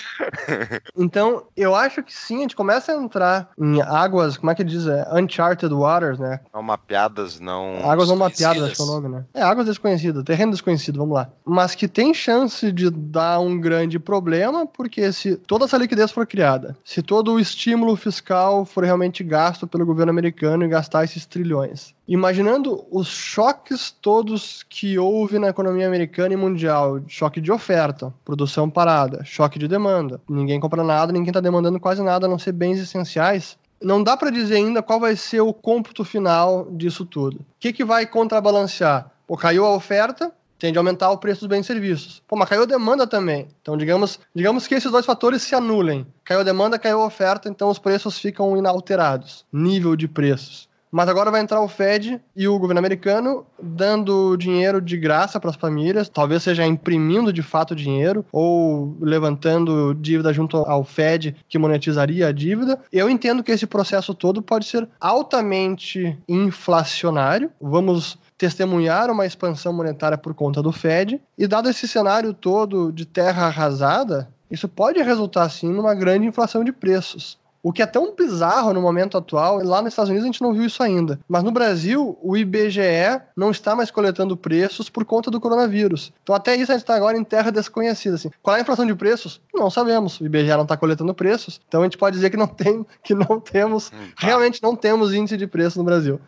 Então, eu acho que sim, a gente começa a entrar em águas, como é que diz? É, uncharted waters, né? Não mapeadas, não. Águas não mapeadas, acho que é o nome, né? É, águas desconhecidas, terreno desconhecido, vamos lá. Mas que tem chance de dar um grande problema, porque se toda essa liquidez for criada, se todo o estímulo fiscal for realmente gasto pelo governo americano e gastar esses trilhões, Imaginando os choques todos que houve na economia americana e mundial, choque de oferta, produção parada, choque de demanda, ninguém compra nada, ninguém está demandando quase nada, a não ser bens essenciais, não dá para dizer ainda qual vai ser o cômputo final disso tudo. O que, que vai contrabalancear? Pô, caiu a oferta, tende a aumentar o preço dos bens e serviços. Pô, mas caiu a demanda também. Então, digamos, digamos que esses dois fatores se anulem. Caiu a demanda, caiu a oferta, então os preços ficam inalterados. Nível de preços. Mas agora vai entrar o Fed e o governo americano dando dinheiro de graça para as famílias, talvez seja imprimindo de fato dinheiro ou levantando dívida junto ao Fed que monetizaria a dívida. Eu entendo que esse processo todo pode ser altamente inflacionário. Vamos testemunhar uma expansão monetária por conta do Fed. E dado esse cenário todo de terra arrasada, isso pode resultar sim numa grande inflação de preços. O que é tão bizarro no momento atual, lá nos Estados Unidos a gente não viu isso ainda. Mas no Brasil, o IBGE não está mais coletando preços por conta do coronavírus. Então até isso a gente está agora em terra desconhecida. Assim. Qual é a inflação de preços? Não sabemos. O IBGE não está coletando preços. Então a gente pode dizer que não tem, que não temos, hum, tá. realmente não temos índice de preço no Brasil.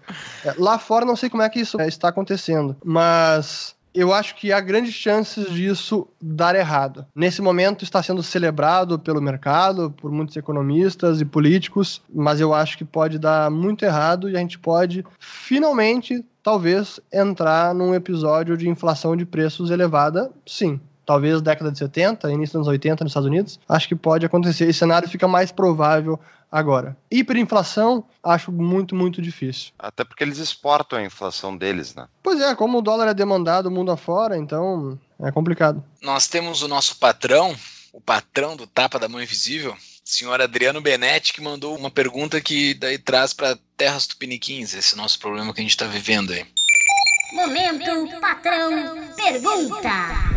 É, lá fora não sei como é que isso está acontecendo. Mas eu acho que há grandes chances disso dar errado. Nesse momento está sendo celebrado pelo mercado, por muitos economistas e políticos, mas eu acho que pode dar muito errado e a gente pode finalmente, talvez, entrar num episódio de inflação de preços elevada, sim talvez década de 70, início dos anos 80 nos Estados Unidos, acho que pode acontecer. Esse cenário fica mais provável agora. Hiperinflação, acho muito, muito difícil. Até porque eles exportam a inflação deles, né? Pois é, como o dólar é demandado mundo afora, então é complicado. Nós temos o nosso patrão, o patrão do Tapa da Mão Invisível, senhor Adriano Benetti, que mandou uma pergunta que daí traz para Terras Tupiniquins, esse nosso problema que a gente está vivendo aí. Momento Patrão Pergunta.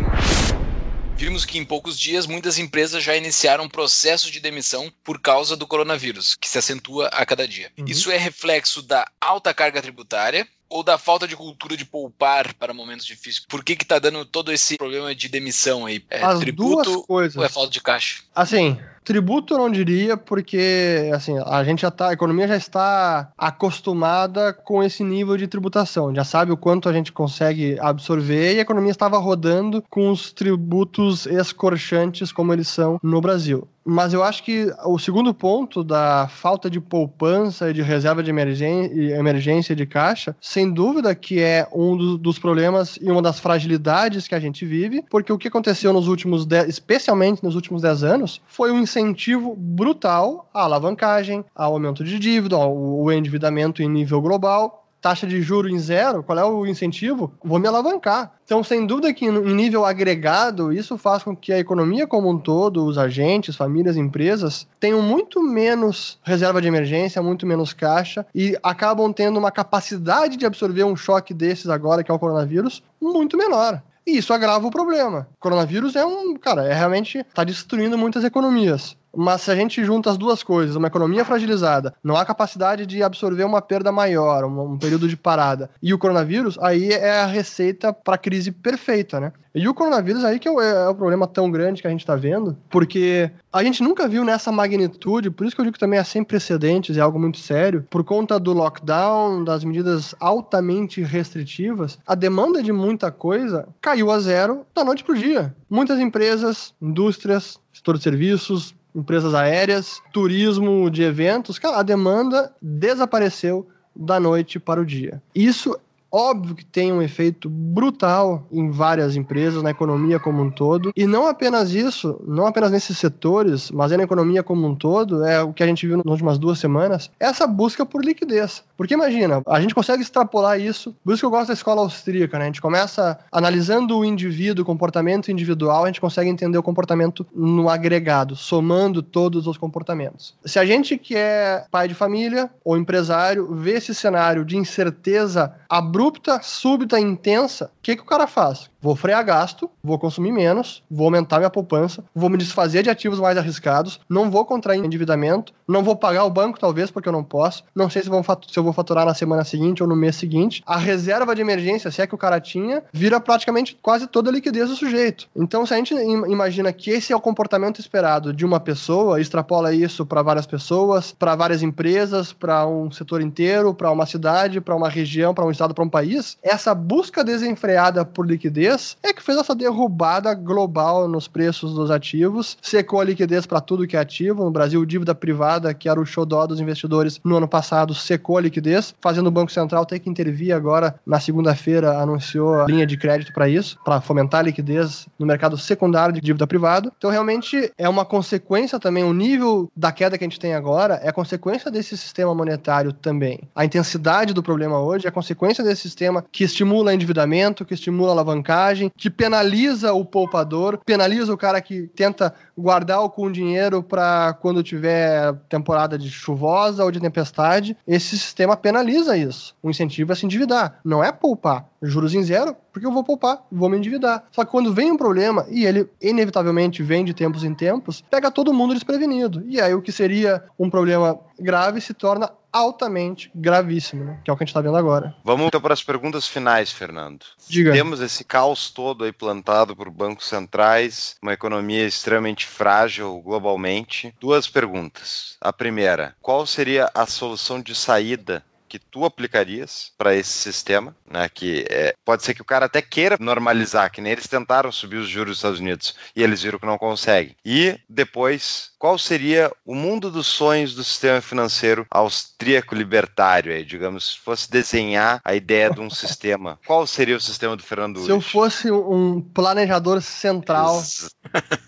Vimos que em poucos dias muitas empresas já iniciaram um processo de demissão por causa do coronavírus, que se acentua a cada dia. Uhum. Isso é reflexo da alta carga tributária, ou da falta de cultura de poupar para momentos difíceis? Por que que tá dando todo esse problema de demissão aí? É As tributo duas coisas. ou é falta de caixa? Assim, tributo não diria, porque assim, a gente já tá, a economia já está acostumada com esse nível de tributação, já sabe o quanto a gente consegue absorver e a economia estava rodando com os tributos escorchantes como eles são no Brasil. Mas eu acho que o segundo ponto da falta de poupança e de reserva de emergência, de caixa, sem dúvida que é um do, dos problemas e uma das fragilidades que a gente vive, porque o que aconteceu nos últimos, dez, especialmente nos últimos 10 anos, foi um incentivo brutal à alavancagem, ao aumento de dívida, ao endividamento em nível global, taxa de juro em zero, qual é o incentivo? Vou me alavancar. Então, sem dúvida que em nível agregado, isso faz com que a economia como um todo, os agentes, famílias, empresas, tenham muito menos reserva de emergência, muito menos caixa e acabam tendo uma capacidade de absorver um choque desses agora, que é o coronavírus, muito menor. E isso agrava o problema. O coronavírus é um, cara, é realmente está destruindo muitas economias. Mas se a gente junta as duas coisas, uma economia fragilizada, não há capacidade de absorver uma perda maior, um, um período de parada, e o coronavírus, aí é a receita para a crise perfeita, né? E o coronavírus aí que é o, é o problema tão grande que a gente está vendo, porque a gente nunca viu nessa magnitude, por isso que eu digo que também é sem precedentes, é algo muito sério, por conta do lockdown, das medidas altamente restritivas, a demanda de muita coisa caiu a zero da noite para o dia. Muitas empresas, indústrias, setor de serviços, empresas aéreas, turismo de eventos, cara, a demanda desapareceu da noite para o dia. Isso Óbvio que tem um efeito brutal em várias empresas, na economia como um todo. E não apenas isso, não apenas nesses setores, mas é na economia como um todo, é o que a gente viu nas últimas duas semanas, essa busca por liquidez. Porque imagina, a gente consegue extrapolar isso, por isso que eu gosto da escola austríaca, né? A gente começa analisando o indivíduo, o comportamento individual, a gente consegue entender o comportamento no agregado, somando todos os comportamentos. Se a gente que é pai de família ou empresário vê esse cenário de incerteza abrupta súbita, intensa, o que, que o cara faz? Vou frear gasto, vou consumir menos, vou aumentar minha poupança, vou me desfazer de ativos mais arriscados, não vou contrair endividamento, não vou pagar o banco, talvez, porque eu não posso, não sei se, vou se eu vou faturar na semana seguinte ou no mês seguinte. A reserva de emergência, se é que o cara tinha, vira praticamente quase toda a liquidez do sujeito. Então, se a gente imagina que esse é o comportamento esperado de uma pessoa, extrapola isso para várias pessoas, para várias empresas, para um setor inteiro, para uma cidade, para uma região, para um estado, para um país, essa busca desenfreada por liquidez é que fez essa derrubada global nos preços dos ativos, secou a liquidez para tudo que é ativo. No Brasil, dívida privada, que era o xodó dos investidores no ano passado, secou a liquidez, fazendo o Banco Central ter que intervir agora, na segunda-feira, anunciou a linha de crédito para isso, para fomentar a liquidez no mercado secundário de dívida privada. Então, realmente, é uma consequência também, o nível da queda que a gente tem agora é consequência desse sistema monetário também. A intensidade do problema hoje é consequência desse sistema que estimula endividamento, que estimula alavancagem, que penaliza o poupador, penaliza o cara que tenta guardar com dinheiro para quando tiver temporada de chuvosa ou de tempestade. Esse sistema penaliza isso. O incentivo é se endividar, não é poupar. Juros em zero, porque eu vou poupar, vou me endividar. Só que quando vem um problema, e ele inevitavelmente vem de tempos em tempos, pega todo mundo desprevenido. E aí o que seria um problema grave se torna altamente gravíssimo, né? que é o que a gente está vendo agora. Vamos então para as perguntas finais, Fernando. Diga. Temos esse caos todo aí plantado por bancos centrais, uma economia extremamente frágil globalmente. Duas perguntas. A primeira, qual seria a solução de saída que tu aplicarias para esse sistema, né? Que é, pode ser que o cara até queira normalizar, que nem eles tentaram subir os juros dos Estados Unidos e eles viram que não conseguem. E depois, qual seria o mundo dos sonhos do sistema financeiro austríaco libertário, aí, digamos, se fosse desenhar a ideia de um sistema, qual seria o sistema do Fernando Se eu fosse um planejador central,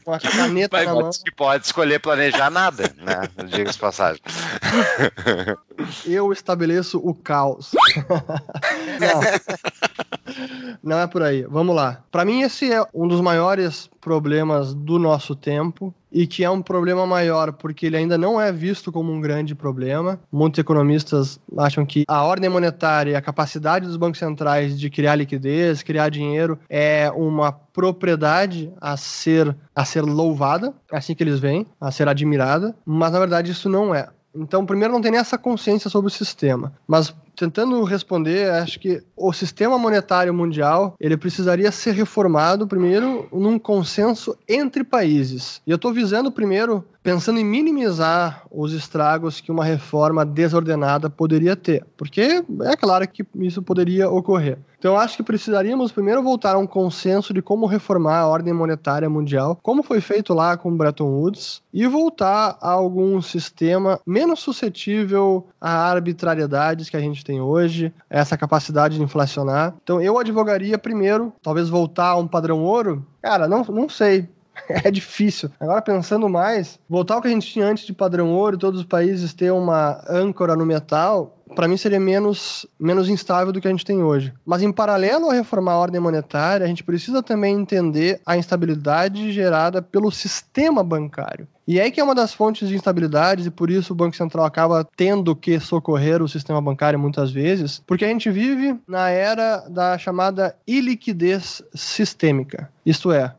com a caneta Mas na mão, pode, pode escolher planejar nada, né? Diga-se passagem. eu estabeleço o caos. Não. Não é por aí. Vamos lá. Para mim, esse é um dos maiores problemas do nosso tempo e que é um problema maior porque ele ainda não é visto como um grande problema. Muitos economistas acham que a ordem monetária e a capacidade dos bancos centrais de criar liquidez, criar dinheiro é uma propriedade a ser a ser louvada, é assim que eles veem, a ser admirada, mas na verdade isso não é. Então, primeiro, não tem nem essa consciência sobre o sistema. Mas, tentando responder, acho que o sistema monetário mundial ele precisaria ser reformado, primeiro, num consenso entre países. E eu estou visando, primeiro, pensando em minimizar os estragos que uma reforma desordenada poderia ter. Porque é claro que isso poderia ocorrer. Então, acho que precisaríamos primeiro voltar a um consenso de como reformar a ordem monetária mundial, como foi feito lá com Bretton Woods, e voltar a algum sistema menos suscetível a arbitrariedades que a gente tem hoje, essa capacidade de inflacionar. Então, eu advogaria primeiro, talvez voltar a um padrão ouro. Cara, não, não sei. É difícil. Agora, pensando mais, voltar ao que a gente tinha antes de padrão ouro, todos os países ter uma âncora no metal, para mim seria menos, menos instável do que a gente tem hoje. Mas em paralelo a reformar a ordem monetária, a gente precisa também entender a instabilidade gerada pelo sistema bancário. E é aí que é uma das fontes de instabilidades, e por isso o Banco Central acaba tendo que socorrer o sistema bancário muitas vezes, porque a gente vive na era da chamada iliquidez sistêmica. Isto é,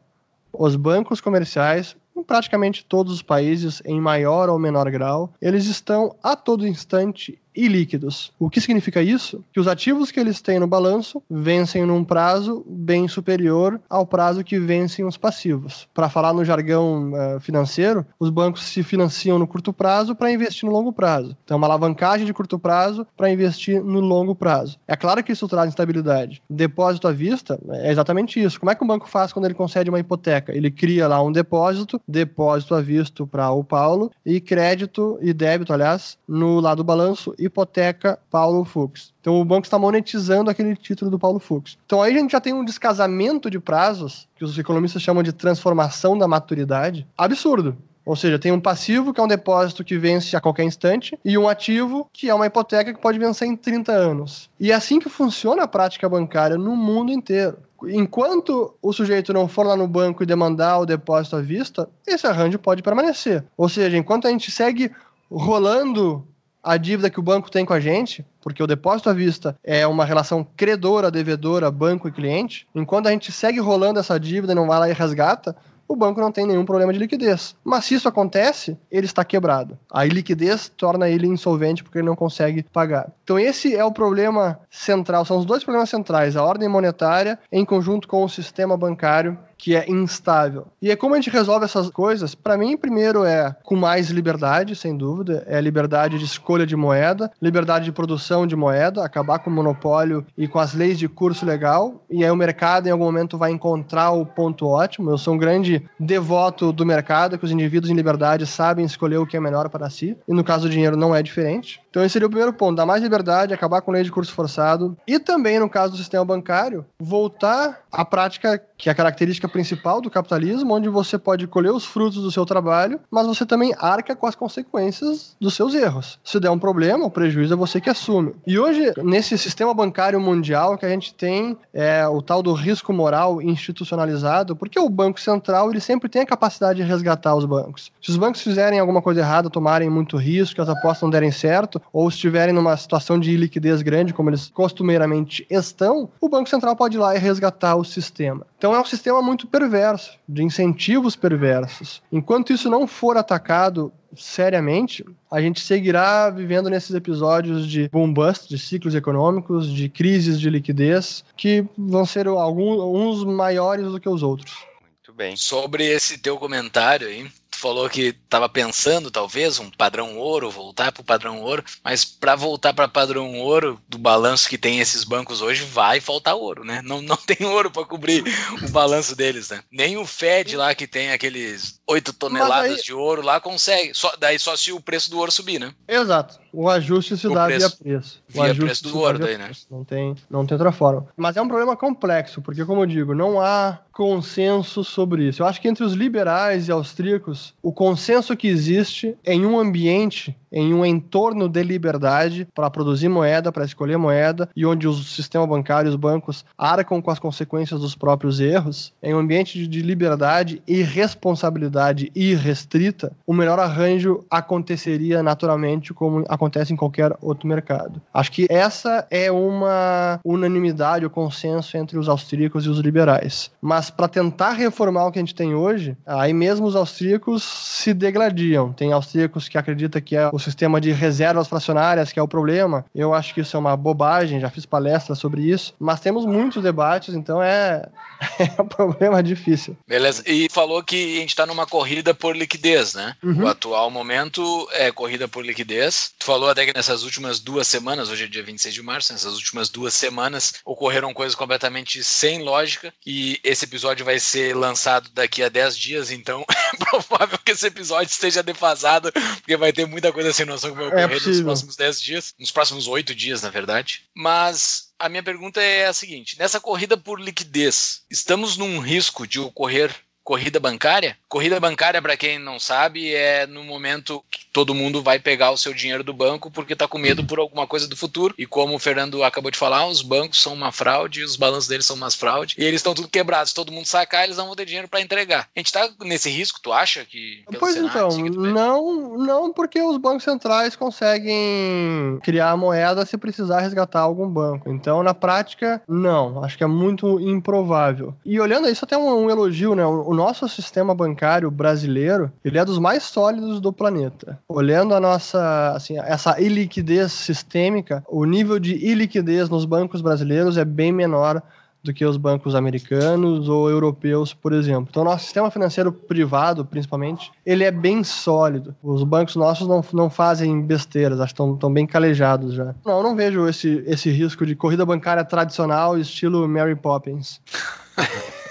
os bancos comerciais em praticamente todos os países, em maior ou menor grau, eles estão a todo instante ilíquidos. O que significa isso? Que os ativos que eles têm no balanço vencem num prazo bem superior ao prazo que vencem os passivos. Para falar no jargão uh, financeiro, os bancos se financiam no curto prazo para investir no longo prazo. Então, uma alavancagem de curto prazo para investir no longo prazo. É claro que isso traz instabilidade. Depósito à vista é exatamente isso. Como é que o banco faz quando ele concede uma hipoteca? Ele cria lá um depósito, depósito à vista para o Paulo e crédito e débito, aliás, no lado do balanço hipoteca Paulo Fux. Então o banco está monetizando aquele título do Paulo Fux. Então aí a gente já tem um descasamento de prazos, que os economistas chamam de transformação da maturidade, absurdo. Ou seja, tem um passivo, que é um depósito que vence a qualquer instante, e um ativo, que é uma hipoteca que pode vencer em 30 anos. E é assim que funciona a prática bancária no mundo inteiro. Enquanto o sujeito não for lá no banco e demandar o depósito à vista, esse arranjo pode permanecer. Ou seja, enquanto a gente segue rolando a dívida que o banco tem com a gente, porque o depósito à vista é uma relação credora-devedora, banco e cliente, enquanto a gente segue rolando essa dívida e não vai lá e resgata, o banco não tem nenhum problema de liquidez. Mas se isso acontece, ele está quebrado. A liquidez torna ele insolvente porque ele não consegue pagar. Então esse é o problema central, são os dois problemas centrais, a ordem monetária em conjunto com o sistema bancário que é instável. E é como a gente resolve essas coisas? Para mim, primeiro é com mais liberdade, sem dúvida, é liberdade de escolha de moeda, liberdade de produção de moeda, acabar com o monopólio e com as leis de curso legal, e aí o mercado em algum momento vai encontrar o ponto ótimo. Eu sou um grande devoto do mercado, que os indivíduos em liberdade sabem escolher o que é melhor para si, e no caso do dinheiro não é diferente. Então esse seria o primeiro ponto, dar mais liberdade, acabar com lei de curso forçado, e também no caso do sistema bancário, voltar à prática que é a característica principal do capitalismo, onde você pode colher os frutos do seu trabalho, mas você também arca com as consequências dos seus erros. Se der um problema, o prejuízo é você que assume. E hoje, nesse sistema bancário mundial que a gente tem é, o tal do risco moral institucionalizado, porque o Banco Central ele sempre tem a capacidade de resgatar os bancos. Se os bancos fizerem alguma coisa errada, tomarem muito risco, as apostas não derem certo, ou estiverem numa situação de liquidez grande, como eles costumeiramente estão, o Banco Central pode ir lá e resgatar o sistema. Então é um sistema muito perverso, de incentivos perversos. Enquanto isso não for atacado seriamente, a gente seguirá vivendo nesses episódios de boom bust, de ciclos econômicos, de crises de liquidez, que vão ser alguns uns maiores do que os outros. Muito bem. Sobre esse teu comentário aí, falou que estava pensando talvez um padrão ouro, voltar para o padrão ouro, mas para voltar para padrão ouro do balanço que tem esses bancos hoje, vai faltar ouro, né? Não, não tem ouro para cobrir o balanço deles, né? Nem o Fed lá que tem aqueles 8 toneladas aí- de ouro lá consegue. Só, daí só se o preço do ouro subir, né? Exato. O ajuste se O dá preço. via preço. O Via ajuste preço do ouro daí, né? preço. Não tem, não tem outra forma. Mas é um problema complexo, porque, como eu digo, não há consenso sobre isso. Eu acho que entre os liberais e austríacos, o consenso que existe em um ambiente, em um entorno de liberdade para produzir moeda, para escolher moeda, e onde o sistema bancário e os bancos arcam com as consequências dos próprios erros, em um ambiente de- de liberdade e responsabilidade irrestrita, o melhor arranjo aconteceria naturalmente como acontece em qualquer outro mercado. Acho que essa é uma unanimidade, o consenso entre os austríacos e os liberais. Mas para tentar reformar o que a gente tem hoje, aí mesmo os austríacos se degladiam. Tem austríacos que acreditam que é o sistema de reservas fracionárias que é o problema. Eu acho que isso é uma bobagem, já fiz palestras sobre isso. Mas temos muitos debates, então é, é um problema difícil. Beleza. E falou que a gente está numa corrida por liquidez, né? Uhum. O atual momento é corrida por liquidez. Tu falou até que nessas últimas duas semanas, hoje é dia 26 de março, nessas últimas duas semanas ocorreram coisas completamente sem lógica e esse episódio vai ser lançado daqui a 10 dias, então é provável que esse episódio esteja defasado, porque vai ter muita coisa sem noção que vai ocorrer nos possível. próximos 10 dias, nos próximos 8 dias, na verdade. Mas a minha pergunta é a seguinte: nessa corrida por liquidez, estamos num risco de ocorrer corrida bancária? Corrida bancária, para quem não sabe, é no momento que todo mundo vai pegar o seu dinheiro do banco porque está com medo por alguma coisa do futuro. E como o Fernando acabou de falar, os bancos são uma fraude, os balanços deles são umas fraude, e eles estão tudo quebrados. Se todo mundo sacar, eles não vão ter dinheiro para entregar. A gente está nesse risco, tu acha que Pois então, assim, que não, não porque os bancos centrais conseguem criar a moeda se precisar resgatar algum banco. Então, na prática, não. Acho que é muito improvável. E olhando isso, até um, um elogio, né? O, o nosso sistema bancário brasileiro, ele é dos mais sólidos do planeta. Olhando a nossa, assim, essa iliquidez sistêmica, o nível de iliquidez nos bancos brasileiros é bem menor do que os bancos americanos ou europeus, por exemplo. Então, nosso sistema financeiro privado, principalmente, ele é bem sólido. Os bancos nossos não, não fazem besteiras, acho que estão bem calejados já. Não, eu não vejo esse, esse risco de corrida bancária tradicional, estilo Mary Poppins.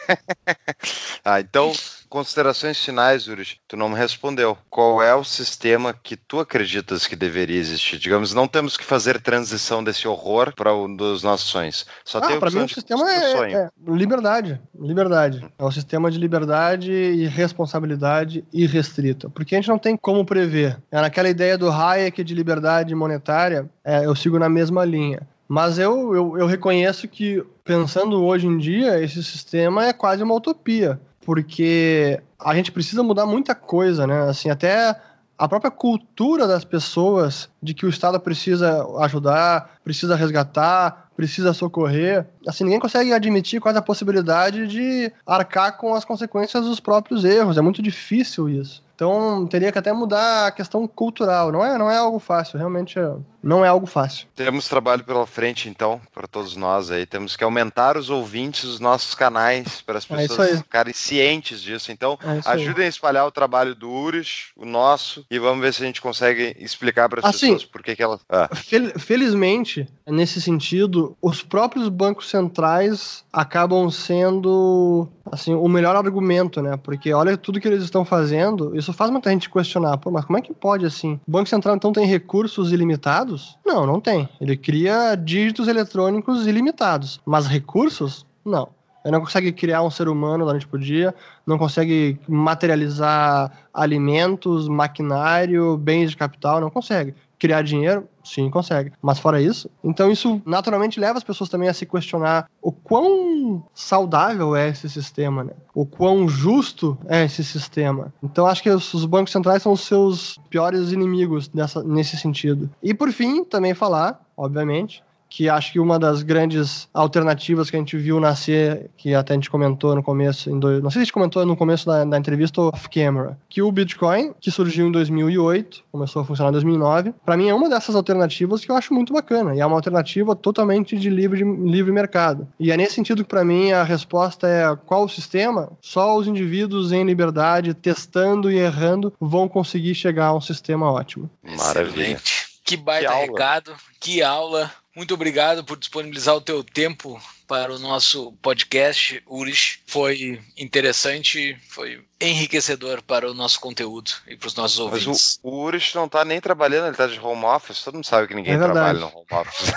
Ah, então, considerações finais, Urich. Tu não me respondeu. Qual é o sistema que tu acreditas que deveria existir? Digamos, não temos que fazer transição desse horror para um dos nossos sonhos. Só tem Ah, a para mim o sistema é, é liberdade. Liberdade. É um sistema de liberdade e responsabilidade irrestrita. Porque a gente não tem como prever. É naquela ideia do Hayek de liberdade monetária, é, eu sigo na mesma linha. Mas eu, eu, eu reconheço que, pensando hoje em dia, esse sistema é quase uma utopia. Porque a gente precisa mudar muita coisa, né? Assim, até a própria cultura das pessoas de que o Estado precisa ajudar, precisa resgatar, precisa socorrer. Assim, ninguém consegue admitir quase a possibilidade de arcar com as consequências dos próprios erros. É muito difícil isso. Então, teria que até mudar a questão cultural. Não é, não é algo fácil, realmente é- não é algo fácil. Temos trabalho pela frente, então, para todos nós aí. Temos que aumentar os ouvintes dos nossos canais para as É pessoas aí. ficarem cientes disso. Então, É isso aí. ajudem a espalhar o trabalho do Urich, o nosso, e vamos ver se a gente consegue explicar para as Assim, pessoas por que que elas. Ah, Fel- felizmente, nesse sentido, os próprios bancos centrais acabam sendo assim o melhor argumento, né? Porque olha tudo que eles estão fazendo, isso faz muita gente questionar, pô, mas como é que pode assim? O Banco Central então tem recursos ilimitados? Não, não tem. Ele cria dígitos eletrônicos ilimitados, mas recursos? Não. Ele não consegue criar um ser humano da noite pro dia, não consegue materializar alimentos, maquinário, bens de capital, não consegue. Criar dinheiro, sim, consegue. Mas fora isso, então isso naturalmente leva as pessoas também a se questionar o quão saudável é esse sistema, né? O quão justo é esse sistema. Então acho que os os bancos centrais são os seus piores inimigos nessa, nesse sentido. E por fim, também falar, obviamente, que acho que uma das grandes alternativas que a gente viu nascer, que até a gente comentou no começo, em dois, não sei se a gente comentou no começo da, da entrevista off-camera, que o Bitcoin, que surgiu em 2008, começou a funcionar em 2009, para mim é uma dessas alternativas que eu acho muito bacana, e é uma alternativa totalmente de livre, de livre mercado. E é nesse sentido que para mim a resposta é qual o sistema? Só os indivíduos em liberdade, testando e errando, vão conseguir chegar a um sistema ótimo. Maravilha. Que baita Que aula. recado, que aula. Muito obrigado por disponibilizar o teu tempo para o nosso podcast, Urish. Foi interessante, foi enriquecedor para o nosso conteúdo e para os nossos Mas ouvintes. o, o Urich não tá nem trabalhando, ele tá de home office. Todo mundo sabe que ninguém É trabalha no home office.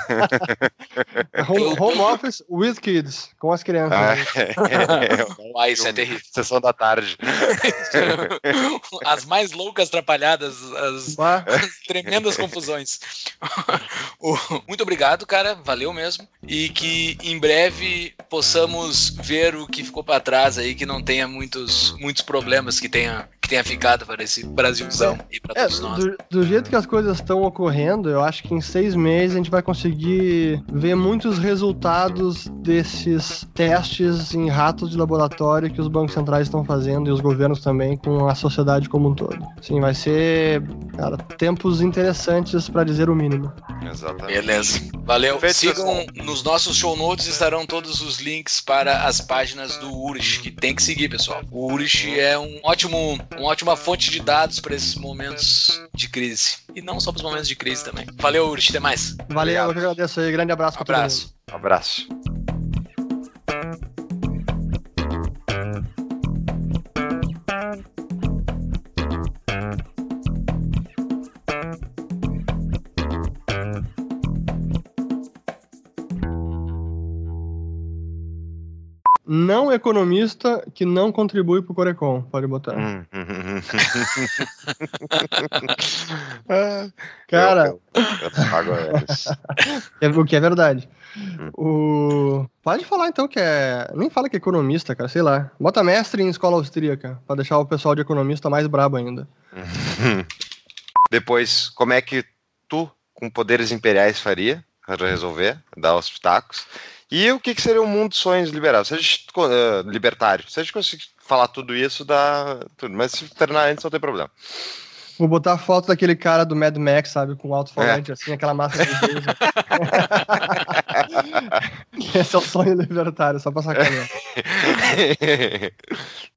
Home, home office with kids, com as crianças. Ah, né? é, Ah, isso é terrível. Sessão da tarde. As mais loucas atrapalhadas, as Bah, tremendas confusões. Muito obrigado, cara. Valeu mesmo. E que em breve possamos ver o que ficou para trás aí, que não tenha muitos, muitos problemas que tenha, que tenha ficado para esse Brasilzão e para É, todos nós. do, do jeito que as coisas estão ocorrendo, eu acho que em seis meses a gente vai conseguir ver muitos resultados desses testes em ratos de laboratório que os bancos centrais estão fazendo e os governos também com a sociedade como um todo. Sim, vai ser, cara, tempos interessantes para dizer o mínimo. Exatamente. Beleza. Valeu. Feito, Sigam nos nossos show notes estarão todos os links para as páginas do Urish, que tem que seguir, pessoal. O Urish é um ótimo, uma ótima fonte de dados para esses momentos de crise. E não só para os momentos de crise também. Valeu, Urish. Até mais. Valeu, Obrigado. eu que agradeço aí. Grande abraço Um pra todo mundo. abraço. Um abraço. Não economista que não contribui pro Corecon, pode botar. Hum, hum, hum, hum. Cara, Eu-. É- o que é verdade. O... Pode falar então que é. Nem fala que é economista, cara, sei lá. Bota mestre em escola austríaca, pra deixar o pessoal de economista mais brabo ainda. Depois, como é que tu, com poderes imperiais, faria para resolver, dar os pitacos? E o que, que seria um mundo de sonhos liberal? Se a gente, eh, libertário. Se a gente conseguir falar tudo isso, dá tudo. Mas se terminar antes, não tem problema. Vou botar a foto daquele cara do Mad Max, sabe? Com alto-falante, assim, aquela massa de beijo. Esse é o sonho libertário, só pra sacanear.